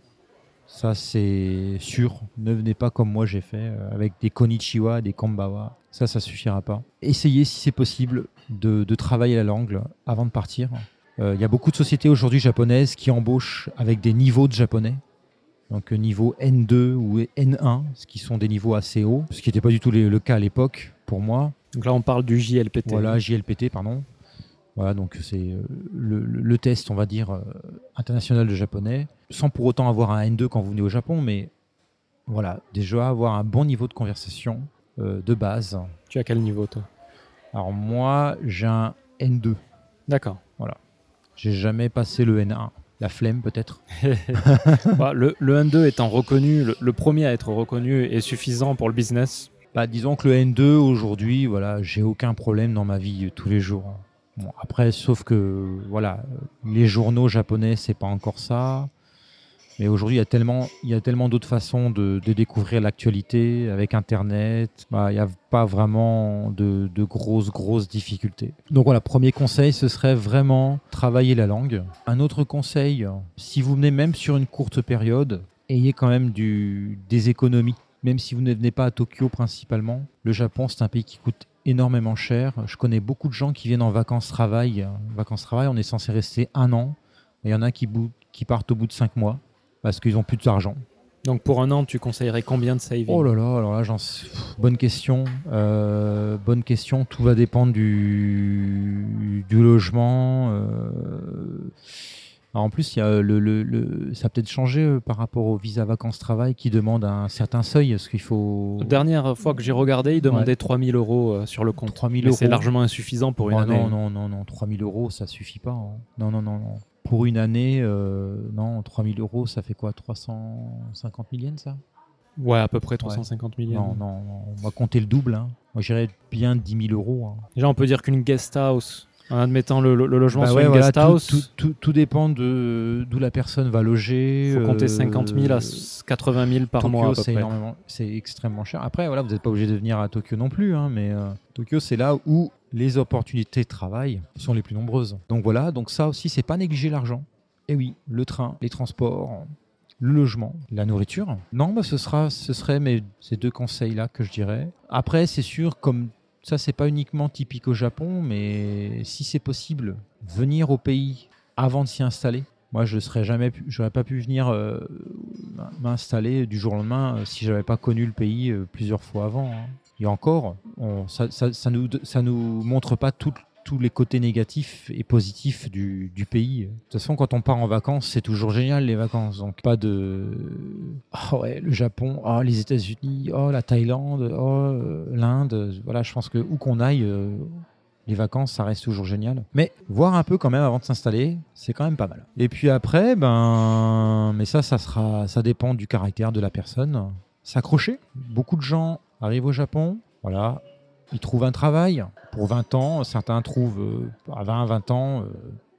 Ça, c'est sûr. Ne venez pas comme moi j'ai fait, euh, avec des konnichiwa, des kombawa. Ça, ça suffira pas. Essayez, si c'est possible, de, de travailler la langue avant de partir. Euh, Il y a beaucoup de sociétés aujourd'hui japonaises qui embauchent avec des niveaux de japonais. Donc euh, niveau N2 ou N1, ce qui sont des niveaux assez hauts, ce qui n'était pas du tout le cas à l'époque pour moi. Donc là, on parle du JLPT. Voilà, JLPT, pardon. Voilà, donc c'est euh, le, test, on va dire, euh, international de japonais, sans pour autant avoir un N2 quand vous venez au Japon, mais voilà, déjà avoir un bon niveau de conversation euh, de base. Tu as quel niveau, toi? Alors moi, j'ai un N2. D'accord. J'ai jamais passé le N1. La flemme peut-être. Bah, le, le N2 étant reconnu, le, le premier à être reconnu est suffisant pour le business? Bah, disons que le N2 aujourd'hui, voilà, j'ai aucun problème dans ma vie tous les jours. Bon, après, sauf que voilà, les journaux japonais, c'est pas encore ça. Mais aujourd'hui, il y a tellement, tellement d'autres façons de, découvrir l'actualité avec Internet. Bah, il n'y a pas vraiment de, de grosses, grosses difficultés. Donc voilà, premier conseil, ce serait vraiment travailler la langue. Un autre conseil, si vous venez même sur une courte période, ayez quand même du, des économies. Même si vous ne venez pas à Tokyo principalement, le Japon, c'est un pays qui coûte énormément cher. Je connais beaucoup de gens qui viennent en vacances-travail. Vacances-travail, on est censé rester un an. Il y en a qui, qui partent au bout de cinq mois parce qu'ils n'ont plus d'argent. Donc pour un an, tu conseillerais combien de saving Oh là là, alors là, j'en... bonne question. Euh, bonne question. Tout va dépendre du, du logement. Euh... en plus, il y a le, le, ça a peut-être changé euh, par rapport au visa vacances-travail qui demande un certain seuil. Ce qu'il faut. La dernière fois que j'ai regardé, il demandait ouais. 3000 euros euh, sur le compte. 3000 euros. C'est largement insuffisant pour une oh, année. Non, non, non, non. 3000 euros, ça suffit pas. Hein. Non, non, non, non. Pour une année, euh, non, 3000 euros, ça fait quoi 350 000 yens, ça? Ouais, à peu près 350 000 yens. Non, non, on va compter le double. Hein. Moi, j'irais bien 10 000 euros. Hein. Déjà, on peut dire qu'une guest house, en admettant le, le, le logement bah sur ouais, une voilà, guest tout, house, tout, tout, tout dépend de d'où la personne va loger. il faut compter euh, 50 000 à 80 000 par Tokyo, mois. c'est extrêmement cher. Après, voilà, vous n'êtes pas obligé de venir à Tokyo non plus, hein, mais euh, Tokyo, c'est là où les opportunités de travail sont les plus nombreuses. Donc voilà, donc ça aussi, c'est pas négliger l'argent. Et oui, le train, les transports, le logement, la nourriture. Non, bah, ce sera, ce serait mes ces deux conseils là que je dirais. Après, c'est sûr, comme ça, c'est pas uniquement typique au Japon, mais si c'est possible, venir au pays avant de s'y installer. Moi, je serais jamais, j'aurais pas pu venir euh, m'installer du jour au lendemain euh, si j'avais pas connu le pays euh, plusieurs fois avant. hein. Et encore, ça, ça nous, ça nous montre pas tout, tous les côtés négatifs et positifs du, pays. De toute façon, quand on part en vacances, c'est toujours génial les vacances. Donc pas de oh ouais, le Japon, oh les États-Unis, oh la Thaïlande, oh euh, l'Inde. Voilà, je pense que où qu'on aille, euh, les vacances, ça reste toujours génial. Mais voir un peu quand même avant de s'installer, c'est quand même pas mal. Et puis après, ben, mais ça, ça sera, ça dépend du caractère de la personne. S'accrocher. Beaucoup de gens arrivent au Japon, voilà, ils trouvent un travail pour 20 ans. Certains trouvent euh, à 20, 20 ans, euh,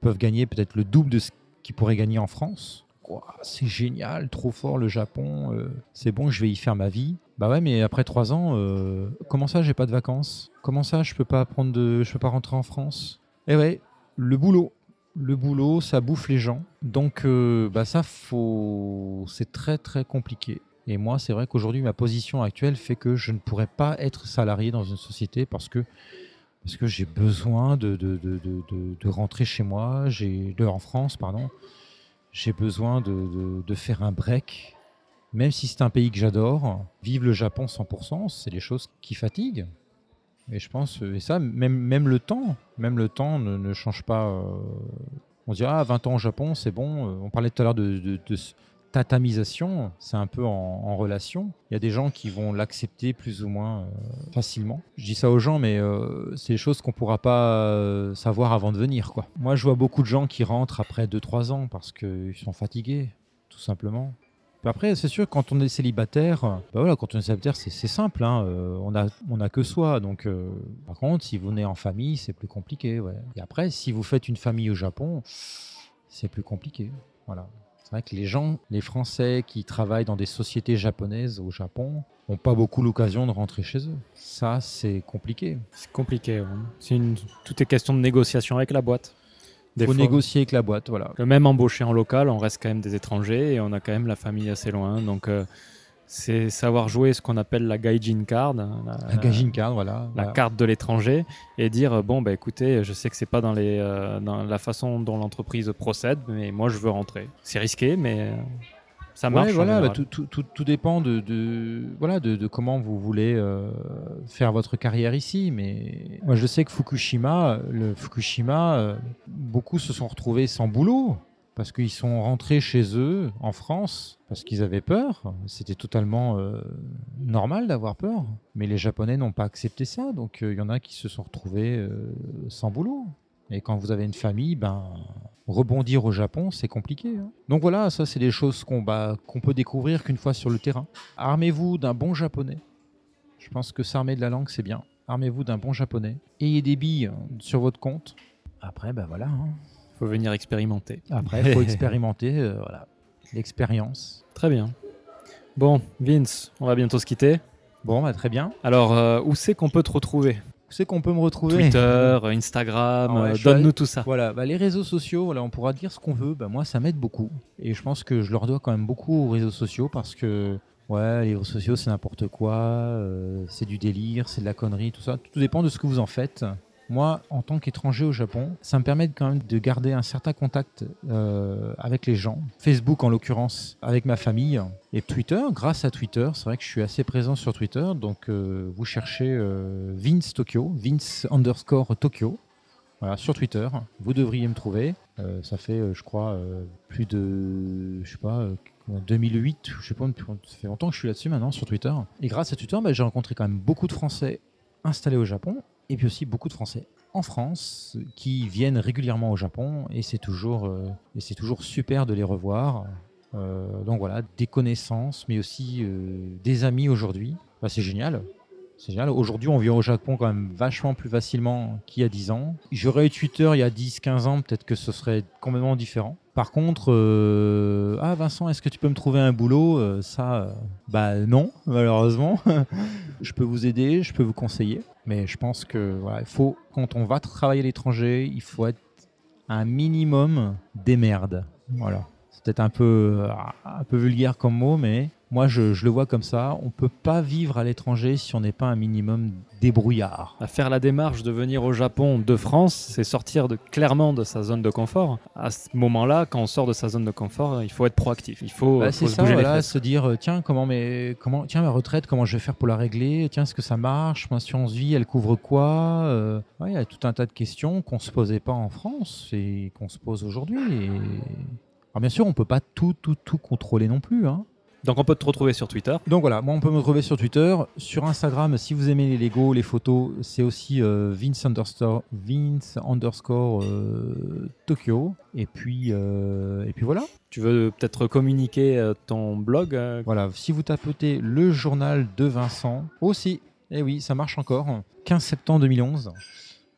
peuvent gagner peut-être le double de ce qu'ils pourraient gagner en France. C'est génial, trop fort le Japon, euh, c'est bon, je vais y faire ma vie. Bah ouais, mais après 3 ans, comment ça, j'ai pas de vacances? Comment ça, je peux pas prendre de, je peux pas rentrer en France? Eh ouais, le boulot. Le boulot, ça bouffe les gens. Donc, bah ça, faut, c'est très très compliqué. Et moi, c'est vrai qu'aujourd'hui, ma position actuelle fait que je ne pourrais pas être salarié dans une société parce que, parce que j'ai besoin de, de, de, de, rentrer chez moi, de, en France, pardon. J'ai besoin de, faire un break, même si c'est un pays que j'adore. Vivre le Japon 100%, c'est des choses qui fatiguent. Et je pense, et ça, même, même le temps, même le temps ne, ne change pas. Euh, on dirait, ah, 20 ans au Japon, c'est bon. On parlait tout à l'heure de tatamisation, c'est un peu en, relation. Il y a des gens qui vont l'accepter plus ou moins euh, facilement. Je dis ça aux gens, mais euh, c'est des choses qu'on pourra pas euh, savoir avant de venir. Moi, je vois beaucoup de gens qui rentrent après 2-3 ans parce qu'ils sont fatigués, tout simplement. Après, c'est sûr, quand on est célibataire, bah voilà, quand on est célibataire, c'est simple. Hein, on, a, on a que soi. Donc, par contre, si vous venez en famille, c'est plus compliqué. Et après, si vous faites une famille au Japon, c'est plus compliqué. Voilà. C'est vrai que les gens, les Français qui travaillent dans des sociétés japonaises au Japon, n'ont pas beaucoup l'occasion de rentrer chez eux. Ça, c'est compliqué. C'est compliqué. Ouais. Une... Tout est question de négociation avec la boîte. Il faut fois, négocier avec la boîte, voilà. Même embauché en local, on reste quand même des étrangers et on a quand même la famille assez loin. Donc, euh, c'est savoir jouer ce qu'on appelle la gaijin card. La, la gaijin card, voilà. La voilà. carte de l'étranger et dire bon, bah écoutez, je sais que c'est pas dans, les, euh, dans la façon dont l'entreprise procède, mais moi je veux rentrer. C'est risqué, mais. Ça marche. Ouais, voilà, bah, tout, tout, tout, tout, dépend de, de voilà, de, de, comment vous voulez euh, faire votre carrière ici. Mais moi, je sais que Fukushima, le Fukushima, euh, beaucoup se sont retrouvés sans boulot parce qu'ils sont rentrés chez eux en France parce qu'ils avaient peur. C'était totalement euh, normal d'avoir peur. Mais les Japonais n'ont pas accepté ça. Donc il y en a qui se sont retrouvés euh, sans boulot. Et quand vous avez une famille, ben, rebondir au Japon, c'est compliqué. Hein. Donc voilà, ça c'est des choses qu'on bah, peut découvrir qu'une fois sur le terrain. Armez-vous d'un bon japonais. Je pense que s'armer de la langue, c'est bien. Armez-vous d'un bon japonais. Ayez des billes sur votre compte. Après, ben voilà. Hein. Faut venir expérimenter. Après, il faut expérimenter. Euh, voilà. L'expérience. Très bien. Bon, Vince, on va bientôt se quitter. Bon, bah, très bien. Alors, euh, où c'est qu'on peut te retrouver? Où c'est qu'on peut me retrouver? Twitter, Instagram, ah ouais, euh, donne-nous tout ça. Voilà, bah, les réseaux sociaux, voilà, on pourra dire ce qu'on veut. Bah, moi, ça m'aide beaucoup. Et je pense que je leur dois quand même beaucoup aux réseaux sociaux parce que ouais, les réseaux sociaux c'est n'importe quoi, euh, c'est du délire, c'est de la connerie, tout ça. Tout dépend de ce que vous en faites. Moi, en tant qu'étranger au Japon, ça me permet quand même de garder un certain contact euh, avec les gens. Facebook en l'occurrence, avec ma famille. Et Twitter, grâce à Twitter, c'est vrai que je suis assez présent sur Twitter. Donc euh, vous cherchez euh, Vince Tokyo, Vince underscore Tokyo. Voilà, sur Twitter, vous devriez me trouver. Ça fait, je crois, plus de, je sais pas, euh, 2008, je sais pas, ça fait longtemps que je suis là-dessus maintenant sur Twitter. Et grâce à Twitter, bah, j'ai rencontré quand même beaucoup de Français installés au Japon et puis aussi beaucoup de Français en France qui viennent régulièrement au Japon et c'est toujours, euh, c'est toujours super de les revoir. Euh, donc voilà, des connaissances, mais aussi euh, des amis aujourd'hui. Bah, c'est génial. C'est génial. Aujourd'hui, on vient au Japon quand même vachement plus facilement qu'il y a 10 ans. J'aurais eu Twitter il y a 10-15 ans, peut-être que ce serait complètement différent. Par contre, euh, ah Vincent, est-ce que tu peux me trouver un boulot? Euh, Ça, euh, bah non, malheureusement. je peux vous aider, je peux vous conseiller, mais je pense que faut quand on va travailler à l'étranger, il faut être un minimum des merdes. Voilà. C'est peut-être un peu, un peu vulgaire comme mot, mais moi je, je le vois comme ça. On peut pas vivre à l'étranger si on n'est pas un minimum débrouillard. À faire la démarche de venir au Japon de France, c'est sortir de, clairement de sa zone de confort. À ce moment-là, quand on sort de sa zone de confort, il faut être proactif. Il faut, Bah, faut se ça, bouger les voilà, fesses. se dire euh, tiens comment mais comment tiens ma retraite comment je vais faire pour la régler? Tiens est-ce que ça marche? Mon assurance vie elle couvre quoi? Euh, ouais, il y a tout un tas de questions qu'on se posait pas en France et qu'on se pose aujourd'hui et alors bien sûr on peut pas tout tout tout contrôler non plus hein. Donc on peut te retrouver sur Twitter. Donc voilà, moi on peut me retrouver sur Twitter, sur Instagram si vous aimez les Lego, les photos, c'est aussi euh, Vince underscore Vince underscore euh, Tokyo. Et puis euh, et puis voilà. Tu veux peut-être communiquer ton blog Voilà, si vous tapotez le journal de Vincent, aussi, eh oui, ça marche encore, 15 septembre 2011.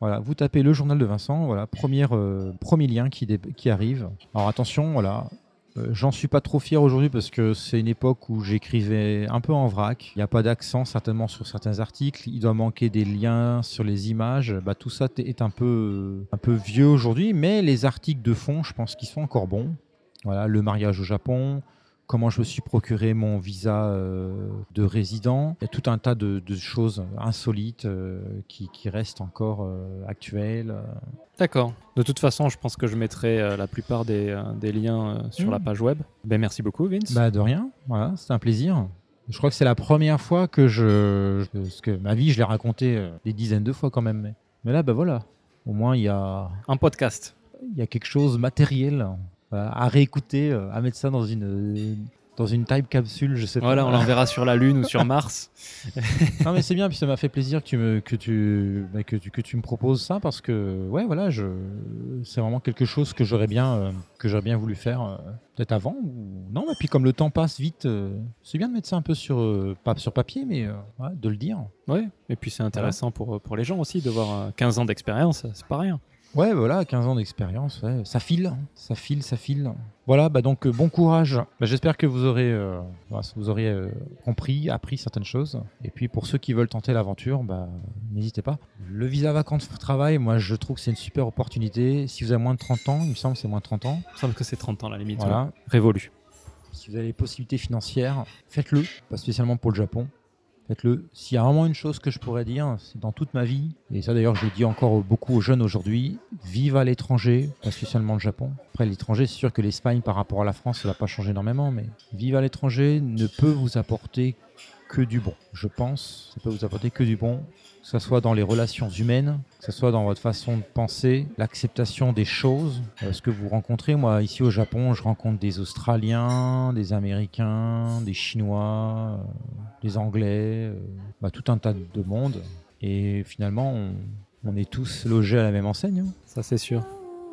Voilà, vous tapez le journal de Vincent, voilà, première, euh, premier lien qui, qui arrive. Alors attention, voilà, j'en suis pas trop fier aujourd'hui parce que c'est une époque où j'écrivais un peu en vrac. Il n'y a pas d'accent certainement sur certains articles. Il doit manquer des liens sur les images. Bah, tout ça est un peu, un peu vieux aujourd'hui, mais les articles de fond, je pense qu'ils sont encore bons. Voilà, le mariage au Japon, comment je me suis procuré mon visa euh, de résident. Il y a tout un tas de, de choses insolites euh, qui, qui restent encore euh, actuelles. D'accord. De toute façon, je pense que je mettrai la plupart des, des liens sur la page web. Ben, merci beaucoup, Vince. Bah de rien, voilà, c'est un plaisir. Je crois que c'est la première fois que je, parce que ma vie je l'ai raconté euh, des dizaines de fois quand même. Mais, là bah voilà, au moins il y a Un podcast. il y a quelque chose de matériel à réécouter, euh, à mettre ça dans une euh, dans une time capsule, je sais pas. Voilà, on l'enverra sur la Lune ou sur Mars. Non mais c'est bien, puis ça m'a fait plaisir que tu me que tu, bah, que tu que tu me proposes ça parce que ouais voilà, je c'est vraiment quelque chose que j'aurais bien euh, que j'aurais bien voulu faire euh, peut-être avant ou non, et puis comme le temps passe vite, euh, c'est bien de mettre ça un peu sur euh, pas sur papier mais euh, ouais, de le dire. Oui, et puis c'est intéressant pour, pour les gens aussi de voir euh, 15 ans d'expérience, c'est pas rien. Ouais, voilà, 15 ans d'expérience, ouais, ça file, ça file, ça file. Voilà, bah donc euh, bon courage. Bah, J'espère que vous aurez, euh, vous aurez euh, compris, appris certaines choses. Et puis pour ceux qui veulent tenter l'aventure, bah, n'hésitez pas. Le visa vacances travail, moi je trouve que c'est une super opportunité. Si vous avez moins de 30 ans, il me semble que c'est moins de 30 ans. Il me semble que c'est 30 ans la limite. Voilà. ouais. Révolu. Si vous avez les possibilités financières, faites-le, pas spécialement pour le Japon. S'il y a vraiment une chose que je pourrais dire, c'est dans toute ma vie, et ça d'ailleurs je le dis encore beaucoup aux jeunes aujourd'hui, vive à l'étranger, pas spécialement le Japon. Après l'étranger, c'est sûr que l'Espagne par rapport à la France, ça va pas changer énormément, mais vivre à l'étranger ne peut vous apporter que du bon. Je pense, ça peut vous apporter que du bon, que ce soit dans les relations humaines, que ce soit dans votre façon de penser, l'acceptation des choses, euh, ce que vous rencontrez. Moi, ici au Japon, je rencontre des Australiens, des Américains, des Chinois, euh, des Anglais, euh, bah, tout un tas de monde. Et finalement, on, on est tous logés à la même enseigne. hein. Ça c'est sûr.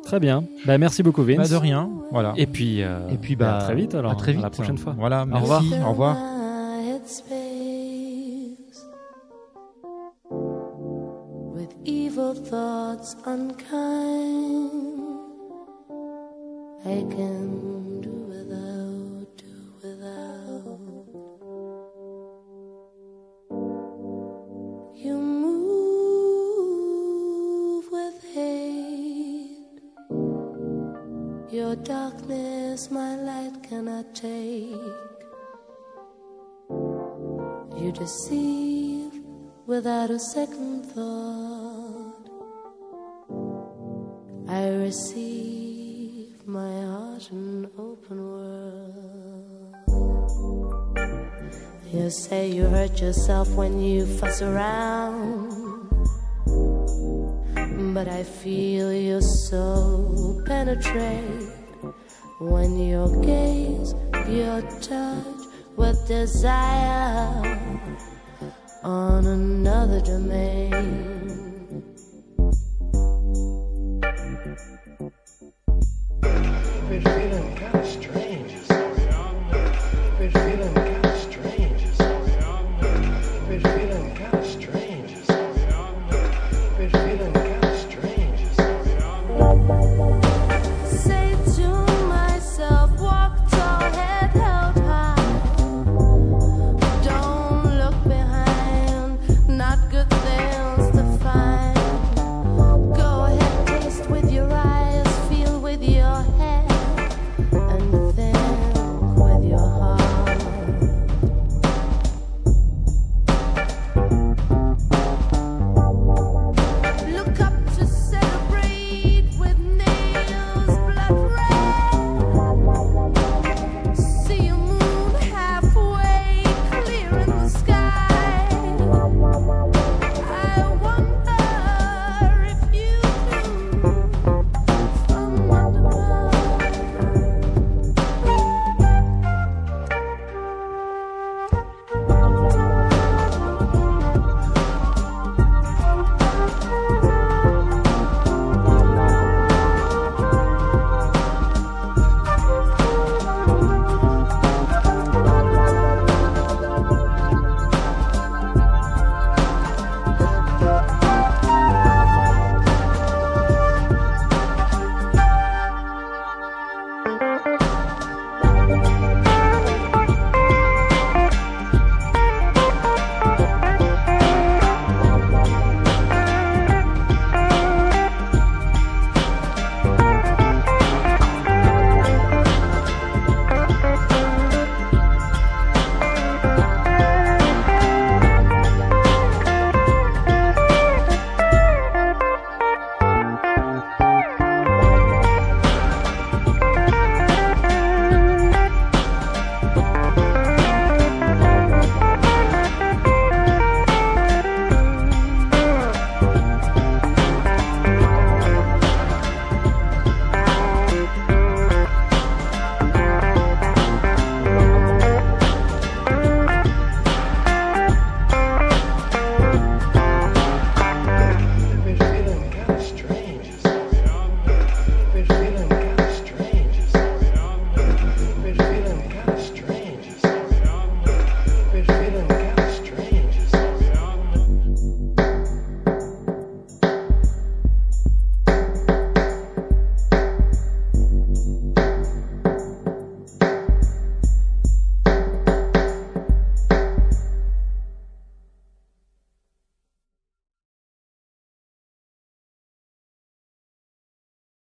Très bien. Ben, merci beaucoup Vince. Bah, de rien, voilà. Et puis, euh, Et puis, bah, à très vite alors. à très vite. la prochaine fois. Voilà, Au merci, revoir. au revoir. Thoughts unkind. I can do without, do without. You move with hate. Your darkness, my light cannot take. You deceive without a second thought. I receive my heart an open world. You say you hurt yourself when you fuss around. But I feel your soul penetrate when your gaze, your touch with desire on another domain. Respira, cara.